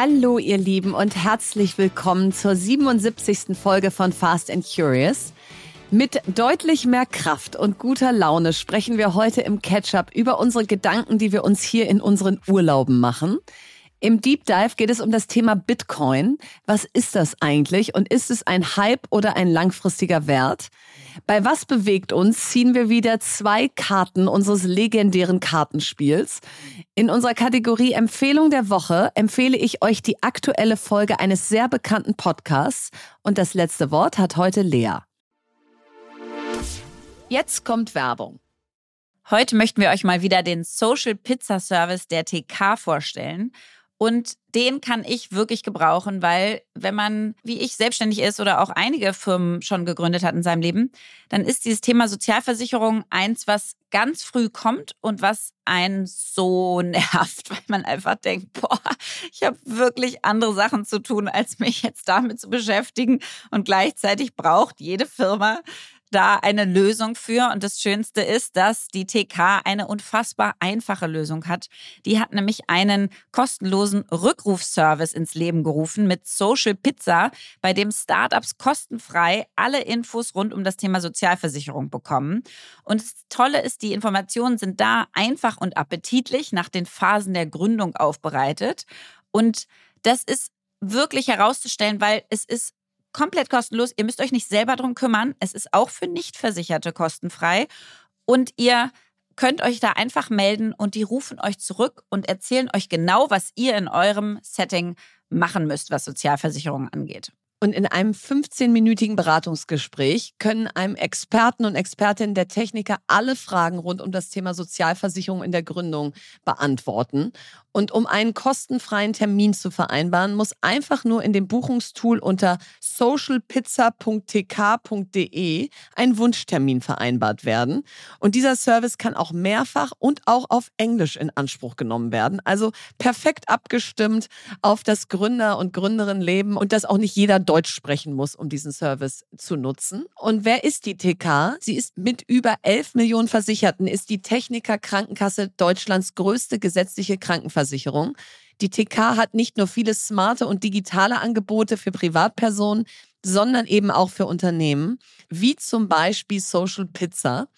Hallo ihr Lieben und herzlich willkommen zur 77. Folge von Fast and Curious. Mit deutlich mehr Kraft und guter Laune sprechen wir heute im Catch-up über unsere Gedanken, die wir uns hier in unseren Urlauben machen. Im Deep Dive geht es um das Thema Bitcoin. Was ist das eigentlich und ist es ein Hype oder ein langfristiger Wert? Bei Was bewegt uns ziehen wir wieder zwei Karten unseres legendären Kartenspiels. In unserer Kategorie Empfehlung der Woche empfehle ich euch die aktuelle Folge eines sehr bekannten Podcasts und das letzte Wort hat heute Lea. Jetzt kommt Werbung. Heute möchten wir euch mal wieder den Social Pizza Service der TK vorstellen. Und den kann ich wirklich gebrauchen, weil wenn man, wie ich, selbstständig ist oder auch einige Firmen schon gegründet hat in seinem Leben, dann ist dieses Thema Sozialversicherung eins, was ganz früh kommt und was einen so nervt, weil man einfach denkt, boah, ich habe wirklich andere Sachen zu tun, als mich jetzt damit zu beschäftigen. Und gleichzeitig braucht jede Firma da eine Lösung für. Und das Schönste ist, dass die TK eine unfassbar einfache Lösung hat. Die hat nämlich einen kostenlosen Rückrufservice ins Leben gerufen mit Social Pizza, bei dem Startups kostenfrei alle Infos rund um das Thema Sozialversicherung bekommen. Und das Tolle ist, die Informationen sind da einfach und appetitlich nach den Phasen der Gründung aufbereitet. Und das ist wirklich herauszustellen, weil es ist komplett kostenlos. Ihr müsst euch nicht selber drum kümmern. Es ist auch für Nichtversicherte kostenfrei. Und ihr könnt euch da einfach melden und die rufen euch zurück und erzählen euch genau, was ihr in eurem Setting machen müsst, was Sozialversicherungen angeht. Und in einem 15-minütigen Beratungsgespräch können einem Experten und Expertinnen der Techniker alle Fragen rund um das Thema Sozialversicherung in der Gründung beantworten. Und um einen kostenfreien Termin zu vereinbaren, muss einfach nur in dem Buchungstool unter socialpizza.tk.de ein Wunschtermin vereinbart werden. Und dieser Service kann auch mehrfach und auch auf Englisch in Anspruch genommen werden. Also perfekt abgestimmt auf das Gründer- und Gründerinnenleben und dass auch nicht jeder Deutsch sprechen muss, um diesen Service zu nutzen. Und wer ist die TK? Sie ist mit über 11 Millionen Versicherten, ist die Techniker Krankenkasse Deutschlands größte gesetzliche Krankenversicherung. Krankenversicherung. Die TK hat nicht nur viele smarte und digitale Angebote für Privatpersonen, sondern eben auch für Unternehmen, wie zum Beispiel Social Pizza.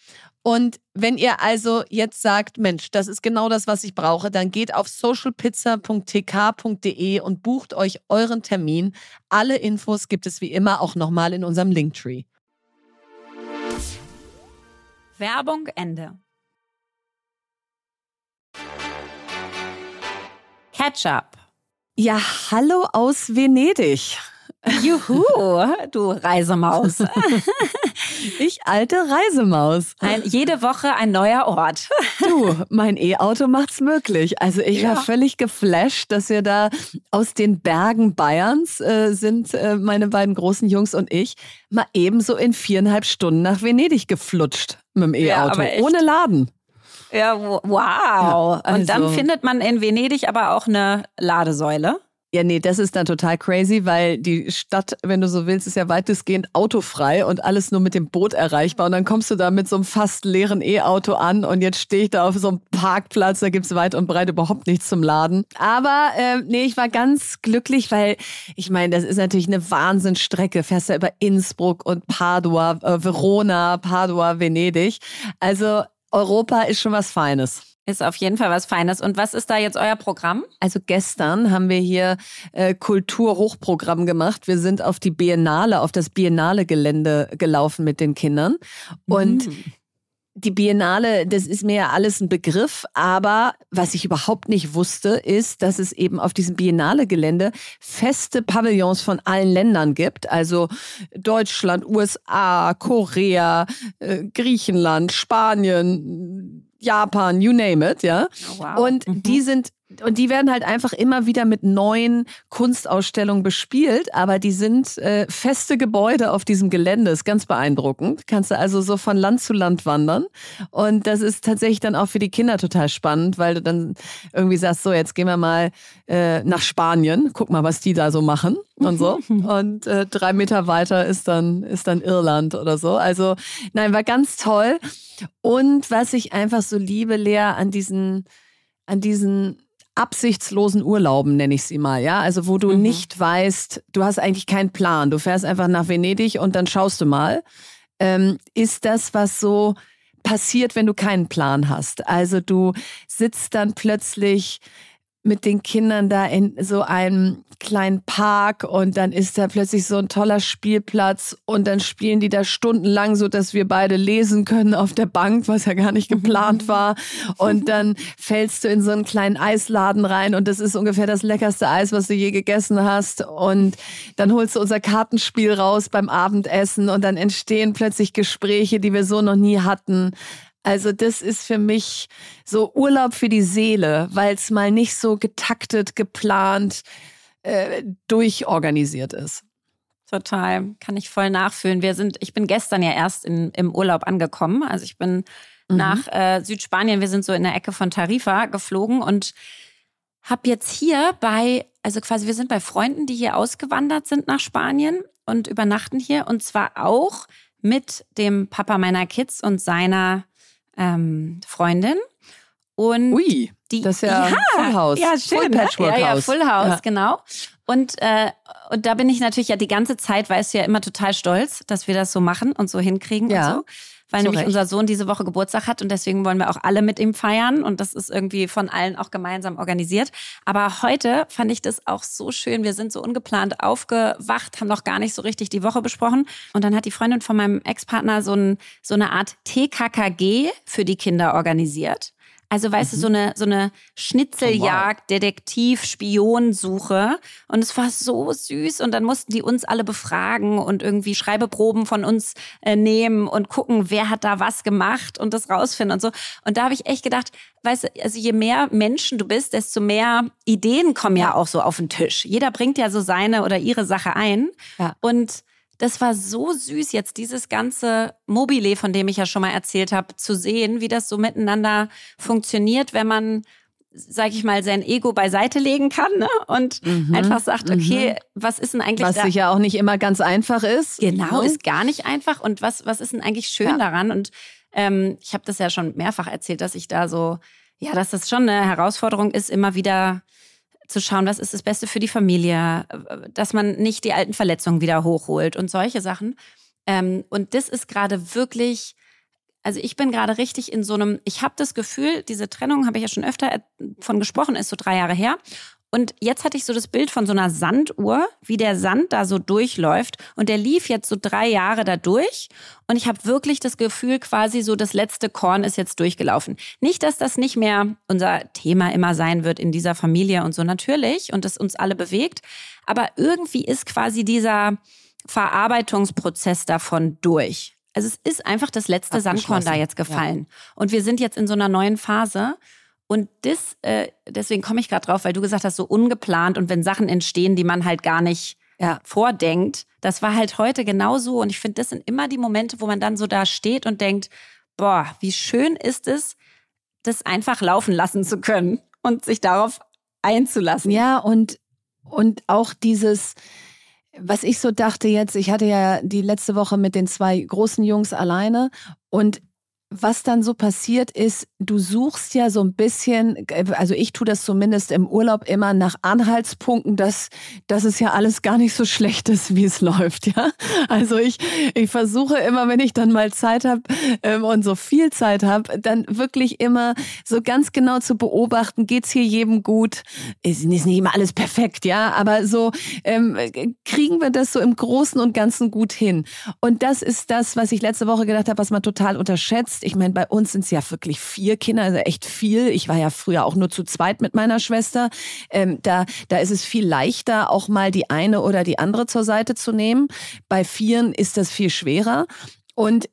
Und wenn ihr also jetzt sagt, Mensch, das ist genau das, was ich brauche, dann geht auf socialpizza.tk.de und bucht euch euren Termin. Alle Infos gibt es wie immer auch nochmal in unserem Linktree. Werbung Ende. Ketchup. Ja, hallo aus Venedig. Juhu, du Reisemaus. ich alte Reisemaus. Ein, jede Woche ein neuer Ort. Du, mein E-Auto macht's möglich. Also ich ja. war völlig geflasht, dass wir da aus den Bergen Bayerns äh, sind, äh, meine beiden großen Jungs und ich, mal ebenso in viereinhalb Stunden nach Venedig geflutscht mit dem E-Auto, ja, ohne Laden. Ja, wow. Ja, also. Und dann also findet man in Venedig aber auch eine Ladesäule. Ja, nee, das ist dann total crazy, weil die Stadt, wenn du so willst, ist ja weitestgehend autofrei und alles nur mit dem Boot erreichbar. Und dann kommst du da mit so einem fast leeren E-Auto an und jetzt stehe ich da auf so einem Parkplatz, da gibt's weit und breit überhaupt nichts zum Laden. Aber äh, nee, ich war ganz glücklich, weil ich meine, das ist natürlich eine Wahnsinnsstrecke. Fährst ja über Innsbruck und Padua, äh, Verona, Padua, Venedig. Also Europa ist schon was Feines. Ist auf jeden Fall was Feines. Und was ist da jetzt euer Programm? Also gestern haben wir hier äh, Kulturhochprogramm gemacht. Wir sind auf die Biennale, auf das Biennale-Gelände gelaufen mit den Kindern. Und mhm die Biennale, das ist mir ja alles ein Begriff, aber was ich überhaupt nicht wusste, ist, dass es eben auf diesem Biennale-Gelände feste Pavillons von allen Ländern gibt. Also Deutschland, USA, Korea, äh, Griechenland, Spanien, Japan, you name it, ja. Oh, wow. Und mhm. die sind und die werden halt einfach immer wieder mit neuen Kunstausstellungen bespielt, aber die sind äh, feste Gebäude auf diesem Gelände, ist ganz beeindruckend. Kannst du also so von Land zu Land wandern. Und das ist tatsächlich dann auch für die Kinder total spannend, weil du dann irgendwie sagst, so jetzt gehen wir mal äh, nach Spanien, guck mal, was die da so machen und so. Und äh, drei Meter weiter ist dann ist dann Irland oder so. Also nein, war ganz toll. Und was ich einfach so liebe, Lea, an diesen an diesen absichtslosen Urlauben, nenne ich sie mal, ja. Also wo du mhm. nicht weißt, du hast eigentlich keinen Plan. Du fährst einfach nach Venedig und dann schaust du mal. Ähm, ist das, was so passiert, wenn du keinen Plan hast. Also du sitzt dann plötzlich mit den Kindern da in so einem kleinen Park und dann ist da plötzlich so ein toller Spielplatz und dann spielen die da stundenlang so, dass wir beide lesen können auf der Bank, was ja gar nicht geplant war. Und dann fällst du in so einen kleinen Eisladen rein und das ist ungefähr das leckerste Eis, was du je gegessen hast. Und dann holst du unser Kartenspiel raus beim Abendessen und dann entstehen plötzlich Gespräche, die wir so noch nie hatten. Also das ist für mich so Urlaub für die Seele, weil es mal nicht so getaktet, geplant, äh, durchorganisiert ist. Total, kann ich voll nachfühlen. Wir sind, ich bin gestern ja erst in, im Urlaub angekommen. Also ich bin mhm. nach äh, Südspanien, wir sind so in der Ecke von Tarifa geflogen und habe jetzt hier bei, also quasi wir sind bei Freunden, die hier ausgewandert sind nach Spanien und übernachten hier und zwar auch mit dem Papa meiner Kids und seiner ähm, Freundin. Und Ui, die, das ist ja, ja Full House. Ja, schön. Full Patchwork ja, ja, Full House, ja. genau. Und, äh, und da bin ich natürlich ja die ganze Zeit, weißt du ja, immer total stolz, dass wir das so machen und so hinkriegen ja. und so weil nämlich unser Sohn diese Woche Geburtstag hat und deswegen wollen wir auch alle mit ihm feiern und das ist irgendwie von allen auch gemeinsam organisiert. Aber heute fand ich das auch so schön. Wir sind so ungeplant aufgewacht, haben noch gar nicht so richtig die Woche besprochen und dann hat die Freundin von meinem Ex-Partner so, ein, so eine Art TKKG für die Kinder organisiert. Also weißt mhm. du, so eine, so eine Schnitzeljagd. Detektiv, Spionsuche. Und es war so süß. Und dann mussten die uns alle befragen und irgendwie Schreibeproben von uns äh, nehmen und gucken, wer hat da was gemacht und das rausfinden und so. Und da habe ich echt gedacht, weißt du, also je mehr Menschen du bist, desto mehr Ideen kommen ja auch so auf den Tisch. Jeder bringt ja so seine oder ihre Sache ein. Ja. Und das war so süß, jetzt dieses ganze Mobile, von dem ich ja schon mal erzählt habe, zu sehen, wie das so miteinander funktioniert, wenn man sag ich mal, sein Ego beiseite legen kann ne? und mhm, einfach sagt, okay, mhm. was ist denn eigentlich Was da? sicher auch nicht immer ganz einfach ist. Genau, ist gar nicht einfach. Und was, was ist denn eigentlich schön ja. daran? Und ähm, ich habe das ja schon mehrfach erzählt, dass ich da so, ja, dass das schon eine Herausforderung ist, immer wieder zu schauen, was ist das Beste für die Familie, dass man nicht die alten Verletzungen wieder hochholt und solche Sachen. Ähm, und das ist gerade wirklich, also ich bin gerade richtig in so einem, ich habe das Gefühl, diese Trennung habe ich ja schon öfter von gesprochen, ist so drei Jahre her. Und jetzt hatte ich so das Bild von so einer Sanduhr, wie der Sand da so durchläuft. Und der lief jetzt so drei Jahre da durch. Und ich habe wirklich das Gefühl, quasi so das letzte Korn ist jetzt durchgelaufen. Nicht, dass das nicht mehr unser Thema immer sein wird in dieser Familie und so natürlich und das uns alle bewegt. Aber irgendwie ist quasi dieser Verarbeitungsprozess davon durch. Also es ist einfach das letzte Sandkorn da jetzt gefallen. Ja. Und wir sind jetzt in so einer neuen Phase. Und das, äh, deswegen komme ich gerade drauf, weil du gesagt hast, so ungeplant und wenn Sachen entstehen, die man halt gar nicht ja. vordenkt. Das war halt heute genauso. Und ich finde, das sind immer die Momente, wo man dann so da steht und denkt, boah, wie schön ist es, das einfach laufen lassen zu können und sich darauf einzulassen. Ja, und, und auch dieses, was ich so dachte jetzt, ich hatte ja die letzte Woche mit den zwei großen Jungs alleine und was dann so passiert ist, du suchst ja so ein bisschen, also ich tue das zumindest im Urlaub immer nach Anhaltspunkten, dass, dass es ja alles gar nicht so schlecht ist, wie es läuft, ja. Also ich, ich versuche immer, wenn ich dann mal Zeit habe ähm, und so viel Zeit habe, dann wirklich immer so ganz genau zu beobachten, geht's hier jedem gut? Ist, ist nicht immer alles perfekt, ja, aber so ähm, kriegen wir das so im Großen und Ganzen gut hin. Und das ist das, was ich letzte Woche gedacht habe, was man total unterschätzt jetzt, ich meine, bei uns sind es ja wirklich vier Kinder, also echt viel. Ich war ja früher auch nur zu zweit mit meiner Schwester. Ähm, da, da ist es viel leichter, auch mal die eine oder die andere zur Seite zu nehmen. Bei vieren ist das viel schwerer. Und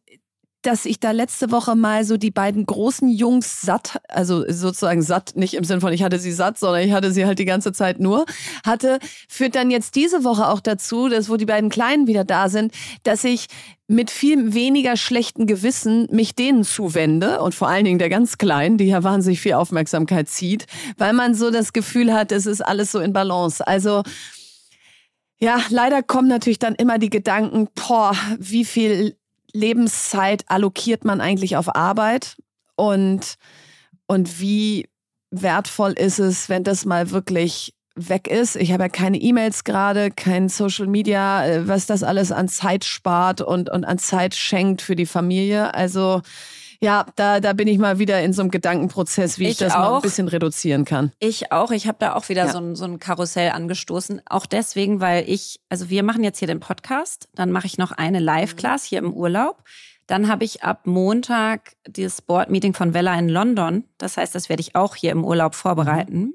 dass ich da letzte Woche mal so die beiden großen Jungs satt, also sozusagen satt, nicht im Sinne von ich hatte sie satt, sondern ich hatte sie halt die ganze Zeit nur, hatte, führt dann jetzt diese Woche auch dazu, dass wo die beiden Kleinen wieder da sind, dass ich mit viel weniger schlechten Gewissen mich denen zuwende und vor allen Dingen der ganz Kleinen, die ja wahnsinnig viel Aufmerksamkeit zieht, weil man so das Gefühl hat, es ist alles so in Balance. Also ja, leider kommen natürlich dann immer die Gedanken, boah, wie viel Lebenszeit allokiert man eigentlich auf Arbeit und, und wie wertvoll ist es, wenn das mal wirklich weg ist. Ich habe ja keine E-Mails gerade, kein Social Media, äh, was das alles an Zeit spart und, und an Zeit schenkt für die Familie. Also ja, da, da bin ich mal wieder in so einem Gedankenprozess, wie ich, ich das auch. mal ein bisschen reduzieren kann. Ich auch. Ich habe da auch wieder ja. so, ein, so ein Karussell angestoßen. Auch deswegen, weil ich, also wir machen jetzt hier den Podcast, dann mache ich noch eine Live-Class hier im Urlaub. Dann habe ich ab Montag das Board-Meeting von Vella in London. Das heißt, das werde ich auch hier im Urlaub vorbereiten.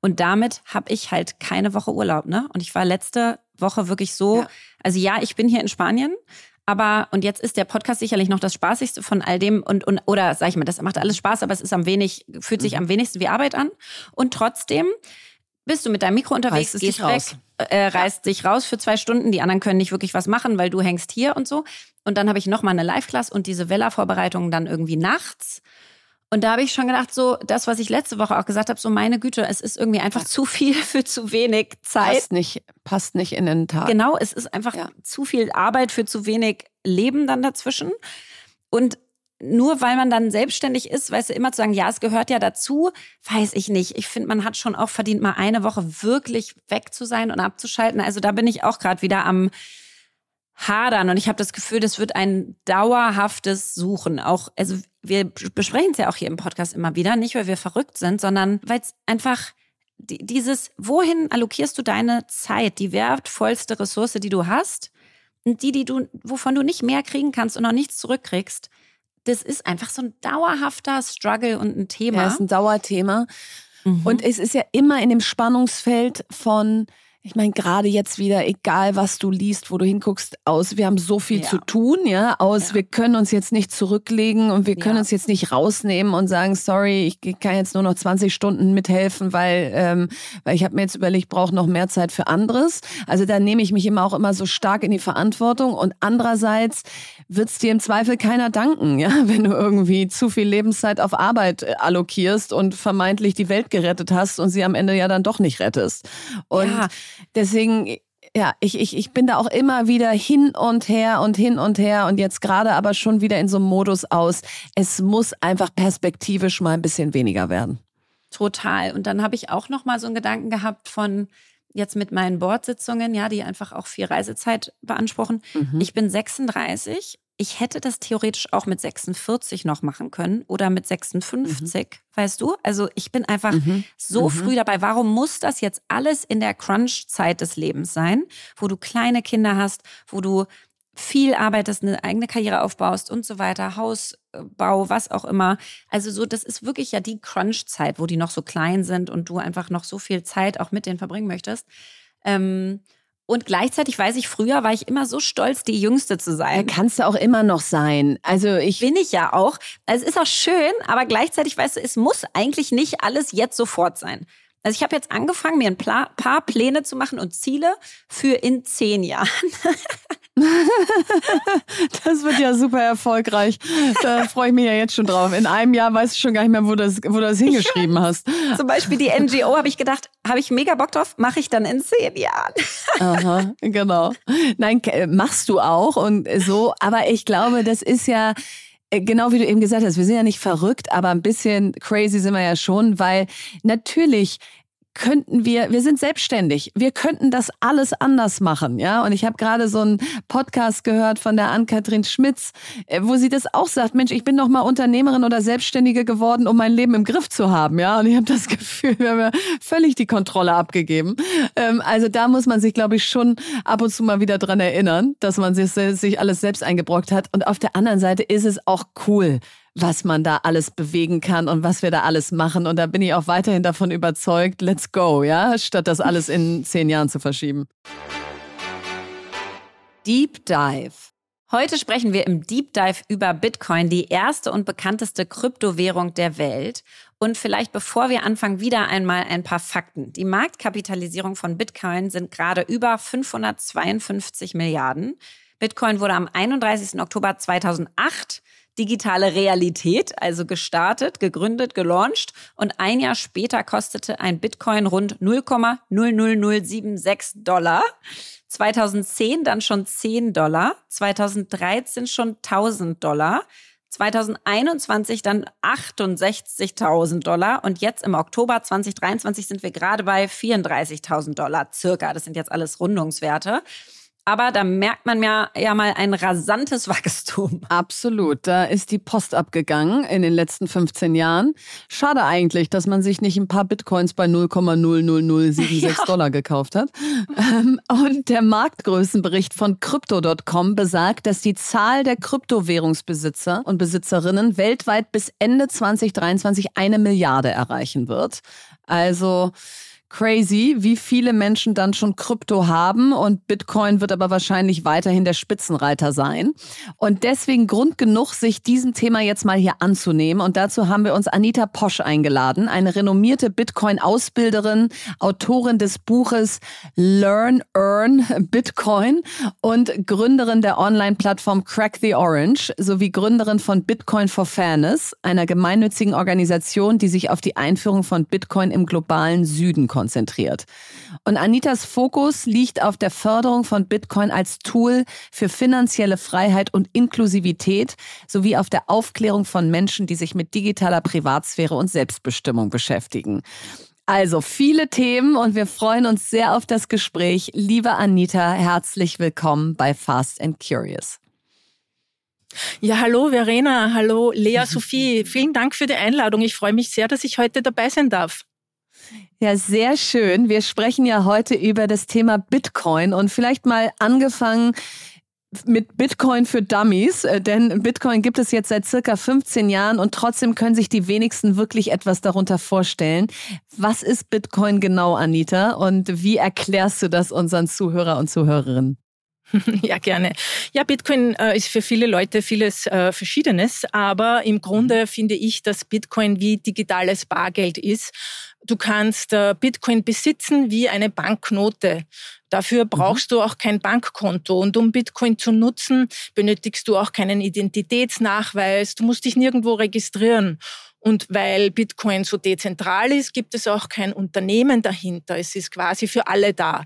Und damit habe ich halt keine Woche Urlaub, ne? Und ich war letzte Woche wirklich so, ja. also ja, ich bin hier in Spanien, aber, und jetzt ist der Podcast sicherlich noch das Spaßigste von all dem und, und oder sag ich mal, das macht alles Spaß, aber es ist am wenig, fühlt sich mhm. am wenigsten wie Arbeit an. Und trotzdem bist du mit deinem Mikro unterwegs, gehst weg, raus. äh, reißt dich raus für zwei Stunden. Die anderen können nicht wirklich was machen, weil du hängst hier und so. Und dann habe ich nochmal eine Live-Class und diese Vella-Vorbereitung dann irgendwie nachts. Und da habe ich schon gedacht, so das, was ich letzte Woche auch gesagt habe, so meine Güte, es ist irgendwie einfach zu viel für zu wenig Zeit. Passt nicht, passt nicht in den Tag. Genau, es ist einfach ja. zu viel Arbeit für zu wenig Leben dann dazwischen. Und nur weil man dann selbstständig ist, weißt du, immer zu sagen, ja, es gehört ja dazu, weiß ich nicht. Ich finde, man hat schon auch verdient, mal eine Woche wirklich weg zu sein und abzuschalten. Also da bin ich auch gerade wieder am hadern und ich habe das Gefühl, das wird ein dauerhaftes Suchen. Auch, also wir besprechen es ja auch hier im Podcast immer wieder, nicht weil wir verrückt sind, sondern weil es einfach dieses, wohin allokierst du deine Zeit, die wertvollste Ressource, die du hast, und die, die du, wovon du nicht mehr kriegen kannst und noch nichts zurückkriegst, das ist einfach so ein dauerhafter Struggle und ein Thema. Ja, ist ein Dauerthema. Mhm. Und es ist ja immer in dem Spannungsfeld von, ich meine, gerade jetzt wieder, egal was du liest, wo du hinguckst, aus, wir haben so viel ja. zu tun, ja, aus, ja. wir können uns jetzt nicht zurücklegen und wir können ja. uns jetzt nicht rausnehmen und sagen, sorry, ich kann jetzt nur noch 20 Stunden mithelfen, weil, ähm, weil ich habe mir jetzt überlegt, ich brauche noch mehr Zeit für anderes. Also da nehme ich mich immer auch immer so stark in die Verantwortung und andererseits wird's dir im Zweifel keiner danken, ja, wenn du irgendwie zu viel Lebenszeit auf Arbeit äh, allokierst und vermeintlich die Welt gerettet hast und sie am Ende ja dann doch nicht rettest. Und Deswegen, ja, ich, ich, ich bin da auch immer wieder hin und her und hin und her und jetzt gerade aber schon wieder in so einem Modus aus. Es muss einfach perspektivisch mal ein bisschen weniger werden. Total. Und dann habe ich auch noch mal so einen Gedanken gehabt von jetzt mit meinen Bordsitzungen, ja, die einfach auch viel Reisezeit beanspruchen. Mhm. Ich bin 36 ich hätte das theoretisch auch mit 46 noch machen können oder mit 56, mhm. weißt du? Also ich bin einfach mhm. so mhm. früh dabei. Warum muss das jetzt alles in der Crunch-Zeit des Lebens sein, wo du kleine Kinder hast, wo du viel arbeitest, eine eigene Karriere aufbaust und so weiter, Hausbau, was auch immer. Also so, das ist wirklich ja die Crunch-Zeit, wo die noch so klein sind und du einfach noch so viel Zeit auch mit denen verbringen möchtest. Ähm, und gleichzeitig weiß ich, früher war ich immer so stolz, die Jüngste zu sein. Kannst du auch immer noch sein. Also ich. Bin ich ja auch. Also es ist auch schön, aber gleichzeitig weißt du, es muss eigentlich nicht alles jetzt sofort sein. Also ich habe jetzt angefangen, mir ein paar Pläne zu machen und Ziele für in zehn Jahren. das wird ja super erfolgreich. Da freue ich mich ja jetzt schon drauf. In einem Jahr weißt du schon gar nicht mehr, wo du das, wo du das hingeschrieben ja. hast. Zum Beispiel die NGO habe ich gedacht, habe ich mega Bock drauf, mache ich dann in zehn Jahren. Aha, genau. Nein, machst du auch und so. Aber ich glaube, das ist ja äh, genau wie du eben gesagt hast, wir sind ja nicht verrückt, aber ein bisschen crazy sind wir ja schon, weil natürlich könnten wir, wir sind selbstständig, wir könnten das alles anders machen, ja. Und ich habe gerade so einen Podcast gehört von der Ann-Kathrin Schmitz, äh, wo sie das auch sagt, Mensch, ich bin doch mal Unternehmerin oder Selbstständige geworden, um mein Leben im Griff zu haben, ja. Und ich habe das Gefühl, wir haben ja völlig die Kontrolle abgegeben. Ähm, also da muss man sich, glaube ich, schon ab und zu mal wieder dran erinnern, dass man sich, sich alles selbst eingebrockt hat. Und auf der anderen Seite ist es auch cool, was man da alles bewegen kann und was wir da alles machen. Und da bin ich auch weiterhin davon überzeugt, let's go, ja, statt das alles in zehn Jahren zu verschieben. Deep Dive. Heute sprechen wir im Deep Dive über Bitcoin, die erste und bekannteste Kryptowährung der Welt. Und vielleicht bevor wir anfangen, wieder einmal ein paar Fakten. Die Marktkapitalisierung von Bitcoin sind gerade über 552 Milliarden. Bitcoin wurde am 31. Oktober 2008 digitale Realität, also gestartet, gegründet, gelauncht und ein Jahr später kostete ein Bitcoin rund 0,00076 Dollar. 2010 dann schon 10 Dollar, 2013 schon 1000 Dollar, 2021 dann 68.000 Dollar und jetzt im Oktober 2023 sind wir gerade bei 34.000 Dollar circa. Das sind jetzt alles Rundungswerte. Aber da merkt man ja, ja mal ein rasantes Wachstum. Absolut. Da ist die Post abgegangen in den letzten 15 Jahren. Schade eigentlich, dass man sich nicht ein paar Bitcoins bei 0,00076 ja. Dollar gekauft hat. Ähm, und der Marktgrößenbericht von Crypto.com besagt, dass die Zahl der Kryptowährungsbesitzer und Besitzerinnen weltweit bis Ende 2023 eine Milliarde erreichen wird. Also crazy, wie viele Menschen dann schon Krypto haben und Bitcoin wird aber wahrscheinlich weiterhin der Spitzenreiter sein. Und deswegen Grund genug, sich diesem Thema jetzt mal hier anzunehmen. Und dazu haben wir uns Anita Posch eingeladen, eine renommierte Bitcoin-Ausbilderin, Autorin des Buches Learn, Earn Bitcoin und Gründerin der Online-Plattform Crack the Orange sowie Gründerin von Bitcoin for Fairness, einer gemeinnützigen Organisation, die sich auf die Einführung von Bitcoin im globalen Süden konzentriert konzentriert. Und Anitas Fokus liegt auf der Förderung von Bitcoin als Tool für finanzielle Freiheit und Inklusivität sowie auf der Aufklärung von Menschen, die sich mit digitaler Privatsphäre und Selbstbestimmung beschäftigen. Also viele Themen und wir freuen uns sehr auf das Gespräch. Liebe Anita, herzlich willkommen bei Fast and Curious. Ja, hallo Verena, hallo Lea Sophie. Vielen Dank für die Einladung. Ich freue mich sehr, dass ich heute dabei sein darf. Ja, sehr schön. Wir sprechen ja heute über das Thema Bitcoin und vielleicht mal angefangen mit Bitcoin für Dummies, äh, denn Bitcoin gibt es jetzt seit circa 15 Jahren und trotzdem können sich die wenigsten wirklich etwas darunter vorstellen. Was ist Bitcoin genau, Anita, und wie erklärst du das unseren Zuhörer und Zuhörerinnen? Ja, gerne. Ja, Bitcoin äh, ist für viele Leute vieles äh, Verschiedenes, aber im Grunde finde ich, dass Bitcoin wie digitales Bargeld ist. Du kannst äh, Bitcoin besitzen wie eine Banknote. Dafür mhm. brauchst mhm. du auch kein Bankkonto. Und um Bitcoin zu nutzen, benötigst du auch keinen Identitätsnachweis. Du musst dich nirgendwo registrieren. Und weil Bitcoin so dezentral ist, gibt es auch kein Unternehmen dahinter. Es ist quasi für alle da.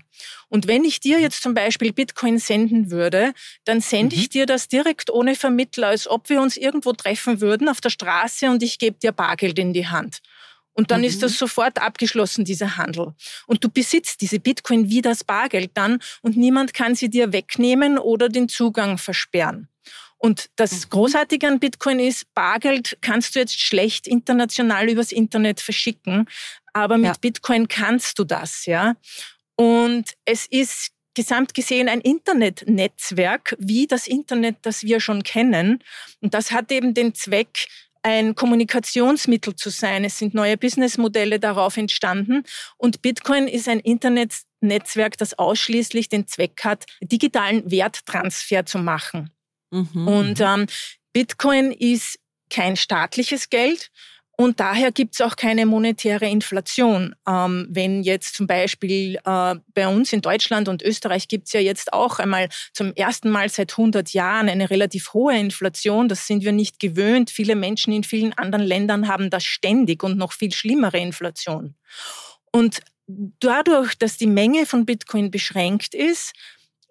Und wenn ich dir jetzt zum Beispiel Bitcoin senden würde, dann sende mhm. ich dir das direkt ohne Vermittler, als ob wir uns irgendwo treffen würden auf der Straße und ich gebe dir Bargeld in die Hand. Und dann mhm. ist das sofort abgeschlossen, dieser Handel. Und du besitzt diese Bitcoin wie das Bargeld dann und niemand kann sie dir wegnehmen oder den Zugang versperren. Und das mhm. Großartige an Bitcoin ist, Bargeld kannst du jetzt schlecht international übers Internet verschicken, aber mit ja. Bitcoin kannst du das, ja. Und es ist gesamt gesehen ein Internetnetzwerk wie das Internet, das wir schon kennen. Und das hat eben den Zweck, ein Kommunikationsmittel zu sein. Es sind neue Businessmodelle darauf entstanden. Und Bitcoin ist ein Internetnetzwerk, das ausschließlich den Zweck hat, digitalen Werttransfer zu machen. Mhm. Und ähm, Bitcoin ist kein staatliches Geld. Und daher gibt es auch keine monetäre Inflation. Ähm, wenn jetzt zum Beispiel äh, bei uns in Deutschland und Österreich gibt es ja jetzt auch einmal zum ersten Mal seit 100 Jahren eine relativ hohe Inflation. Das sind wir nicht gewöhnt. Viele Menschen in vielen anderen Ländern haben das ständig und noch viel schlimmere Inflation. Und dadurch, dass die Menge von Bitcoin beschränkt ist,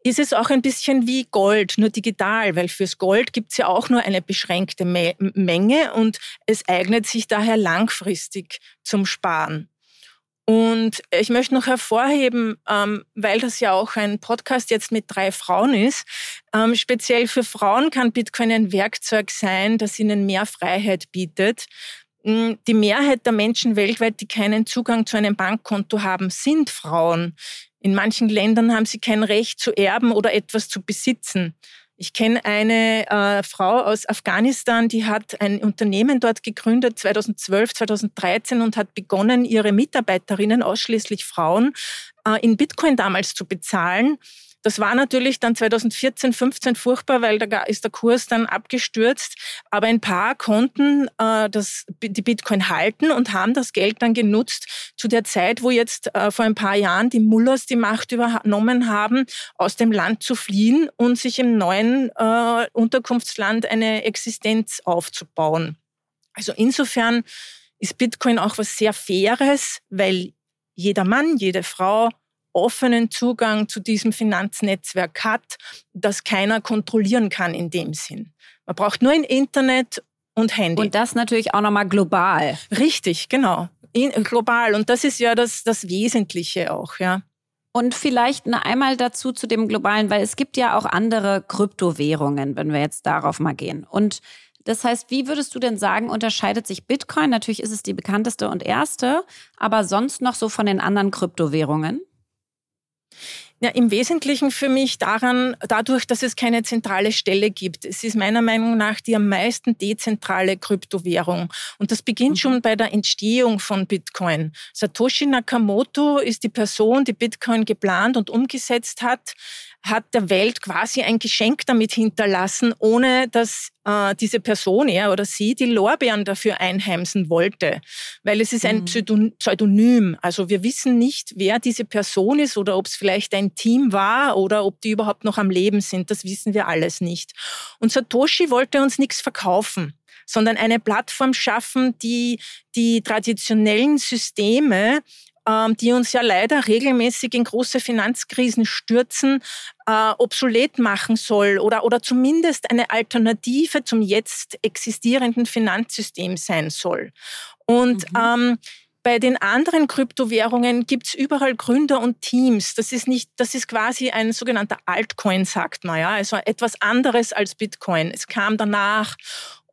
ist es auch ein bisschen wie Gold, nur digital, weil fürs Gold gibt es ja auch nur eine beschränkte Me Menge und es eignet sich daher langfristig zum Sparen. Und ich möchte noch hervorheben, ähm, weil das ja auch ein Podcast jetzt mit drei Frauen ist, ähm, speziell für Frauen kann Bitcoin ein Werkzeug sein, das ihnen mehr Freiheit bietet. Hm, die Mehrheit der Menschen weltweit, die keinen Zugang zu einem Bankkonto haben, sind Frauen. In manchen Ländern haben sie kein Recht zu erben oder etwas zu besitzen. Ich kenne eine äh, Frau aus Afghanistan, die hat ein Unternehmen dort gegründet 2012, 2013 und hat begonnen, ihre Mitarbeiterinnen, ausschließlich Frauen, in Bitcoin damals zu bezahlen. Das war natürlich dann 2014, 15 furchtbar, weil da ist der Kurs dann abgestürzt. Aber ein paar konnten äh, das, die Bitcoin halten und haben das Geld dann genutzt zu der Zeit, wo jetzt äh, vor ein paar Jahren die Mullers die Macht übernommen haben, aus dem Land zu fliehen und sich im neuen äh, Unterkunftsland eine Existenz aufzubauen. Also insofern ist Bitcoin auch was sehr Faires, weil jeder Mann, jede Frau offenen Zugang zu diesem Finanznetzwerk hat, das keiner kontrollieren kann in dem Sinn. Man braucht nur ein Internet und Handy. Und das natürlich auch nochmal global. Richtig, genau. In, global. Und das ist ja das, das Wesentliche auch, ja. Und vielleicht einmal dazu zu dem globalen, weil es gibt ja auch andere Kryptowährungen, wenn wir jetzt darauf mal gehen. Und das heißt, wie würdest du denn sagen, unterscheidet sich Bitcoin? Natürlich ist es die bekannteste und erste, aber sonst noch so von den anderen Kryptowährungen? Ja, im Wesentlichen für mich daran, dadurch, dass es keine zentrale Stelle gibt. Es ist meiner Meinung nach die am meisten dezentrale Kryptowährung. Und das beginnt mhm. schon bei der Entstehung von Bitcoin. Satoshi Nakamoto ist die Person, die Bitcoin geplant und umgesetzt hat hat der Welt quasi ein Geschenk damit hinterlassen, ohne dass äh, diese Person, er oder sie, die Lorbeeren dafür einheimsen wollte. Weil es ist ein mhm. Pseudonym. Also wir wissen nicht, wer diese Person ist oder ob es vielleicht ein Team war oder ob die überhaupt noch am Leben sind. Das wissen wir alles nicht. Und Satoshi wollte uns nichts verkaufen sondern eine Plattform schaffen, die die traditionellen Systeme die uns ja leider regelmäßig in große Finanzkrisen stürzen, äh, obsolet machen soll oder, oder zumindest eine Alternative zum jetzt existierenden Finanzsystem sein soll. Und mhm. ähm, bei den anderen Kryptowährungen gibt's überall Gründer und Teams. Das ist nicht, das ist quasi ein sogenannter Altcoin, sagt man, ja, also etwas anderes als Bitcoin. Es kam danach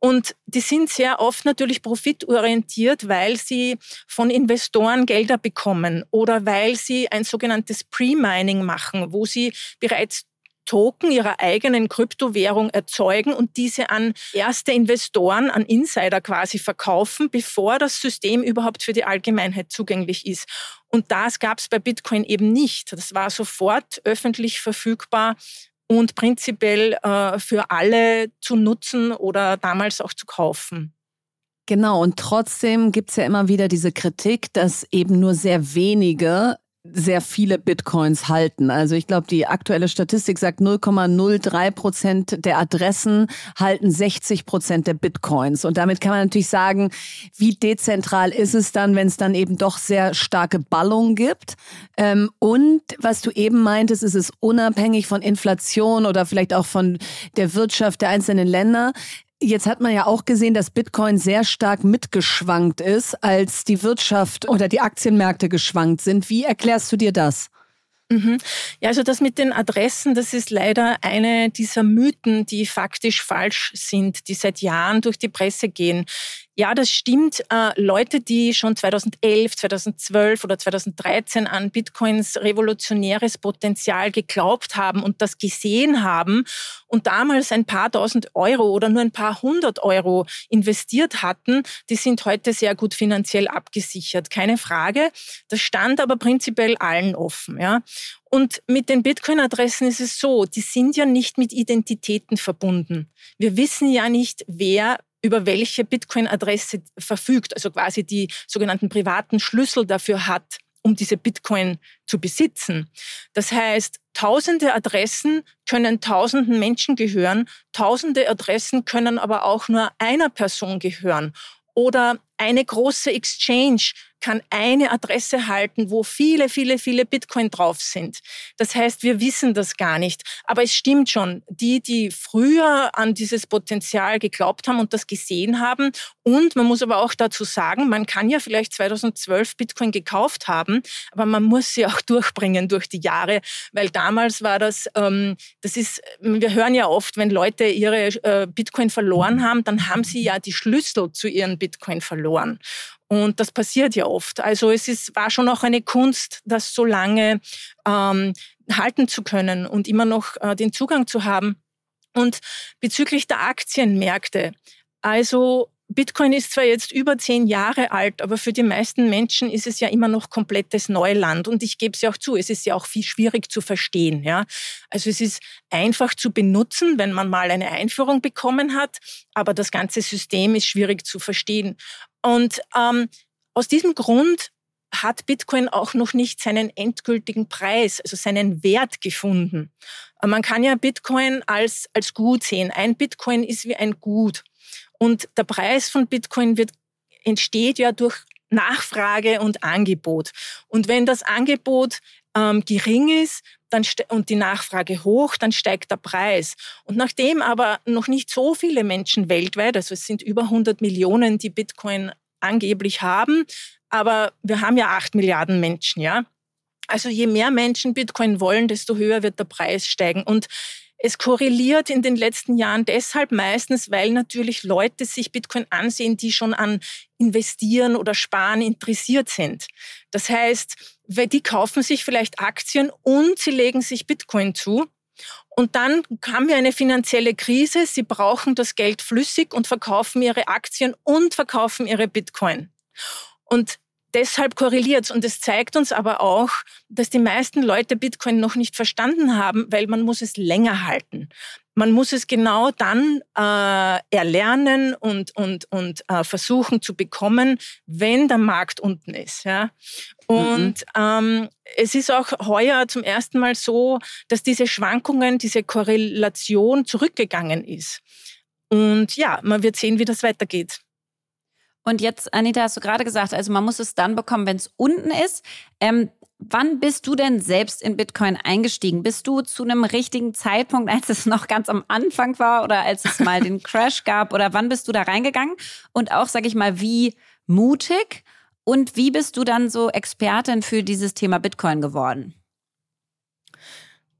und die sind sehr oft natürlich profitorientiert, weil sie von Investoren Gelder bekommen oder weil sie ein sogenanntes Pre-Mining machen, wo sie bereits Token ihrer eigenen Kryptowährung erzeugen und diese an erste Investoren, an Insider quasi verkaufen, bevor das System überhaupt für die Allgemeinheit zugänglich ist. Und das gab es bei Bitcoin eben nicht. Das war sofort öffentlich verfügbar und prinzipiell äh, für alle zu nutzen oder damals auch zu kaufen. Genau, und trotzdem gibt es ja immer wieder diese Kritik, dass eben nur sehr wenige sehr viele Bitcoins halten. Also ich glaube, die aktuelle Statistik sagt 0,03 Prozent der Adressen halten 60 Prozent der Bitcoins. Und damit kann man natürlich sagen, wie dezentral ist es dann, wenn es dann eben doch sehr starke Ballung gibt. Ähm, und was du eben meintest, ist es unabhängig von Inflation oder vielleicht auch von der Wirtschaft der einzelnen Länder. Jetzt hat man ja auch gesehen, dass Bitcoin sehr stark mitgeschwankt ist, als die Wirtschaft oder die Aktienmärkte geschwankt sind. Wie erklärst du dir das? Mhm. Ja, also das mit den Adressen, das ist leider eine dieser Mythen, die faktisch falsch sind, die seit Jahren durch die Presse gehen. Ja, das stimmt. Äh, Leute, die schon 2011, 2012 oder 2013 an Bitcoins revolutionäres Potenzial geglaubt haben und das gesehen haben und damals ein paar tausend Euro oder nur ein paar hundert Euro investiert hatten, die sind heute sehr gut finanziell abgesichert. Keine Frage. Das stand aber prinzipiell allen offen. Ja. Und mit den Bitcoin-Adressen ist es so, die sind ja nicht mit Identitäten verbunden. Wir wissen ja nicht, wer über welche Bitcoin-Adresse verfügt, also quasi die sogenannten privaten Schlüssel dafür hat, um diese Bitcoin zu besitzen. Das heißt, tausende Adressen können tausenden Menschen gehören, tausende Adressen können aber auch nur einer Person gehören. Oder eine große Exchange kann eine Adresse halten, wo viele, viele, viele Bitcoin drauf sind. Das heißt, wir wissen das gar nicht. Aber es stimmt schon, die, die früher an dieses Potenzial geglaubt haben und das gesehen haben. Und man muss aber auch dazu sagen, man kann ja vielleicht 2012 Bitcoin gekauft haben, aber man muss sie auch durchbringen durch die Jahre, weil damals war das, ähm, das ist, wir hören ja oft, wenn Leute ihre äh, Bitcoin verloren haben, dann haben sie ja die Schlüssel zu ihren Bitcoin verloren. Und das passiert ja oft. Also es ist, war schon auch eine Kunst, das so lange ähm, halten zu können und immer noch äh, den Zugang zu haben. Und bezüglich der Aktienmärkte, also Bitcoin ist zwar jetzt über zehn Jahre alt, aber für die meisten Menschen ist es ja immer noch komplettes Neuland. Und ich gebe es ja auch zu, es ist ja auch viel schwierig zu verstehen. Ja? Also es ist einfach zu benutzen, wenn man mal eine Einführung bekommen hat, aber das ganze System ist schwierig zu verstehen. Und ähm, aus diesem Grund hat Bitcoin auch noch nicht seinen endgültigen Preis, also seinen Wert gefunden. Man kann ja Bitcoin als, als Gut sehen. Ein Bitcoin ist wie ein Gut. Und der Preis von Bitcoin wird, entsteht ja durch Nachfrage und Angebot. Und wenn das Angebot ähm, gering ist, dann und die Nachfrage hoch, dann steigt der Preis. Und nachdem aber noch nicht so viele Menschen weltweit, also es sind über 100 Millionen, die Bitcoin angeblich haben, aber wir haben ja 8 Milliarden Menschen, ja. Also je mehr Menschen Bitcoin wollen, desto höher wird der Preis steigen. Und es korreliert in den letzten Jahren deshalb meistens, weil natürlich Leute sich Bitcoin ansehen, die schon an Investieren oder Sparen interessiert sind. Das heißt, weil die kaufen sich vielleicht Aktien und sie legen sich Bitcoin zu. Und dann haben wir eine finanzielle Krise. Sie brauchen das Geld flüssig und verkaufen ihre Aktien und verkaufen ihre Bitcoin. Und deshalb korreliert Und es zeigt uns aber auch, dass die meisten Leute Bitcoin noch nicht verstanden haben, weil man muss es länger halten. Man muss es genau dann äh, erlernen und, und, und äh, versuchen zu bekommen, wenn der Markt unten ist. Ja? Und mhm. ähm, es ist auch heuer zum ersten Mal so, dass diese Schwankungen, diese Korrelation zurückgegangen ist. Und ja, man wird sehen, wie das weitergeht. Und jetzt, Anita, hast du gerade gesagt, also man muss es dann bekommen, wenn es unten ist. Ähm, wann bist du denn selbst in Bitcoin eingestiegen? Bist du zu einem richtigen Zeitpunkt, als es noch ganz am Anfang war oder als es mal den Crash gab? Oder wann bist du da reingegangen? Und auch, sag ich mal, wie mutig und wie bist du dann so Expertin für dieses Thema Bitcoin geworden?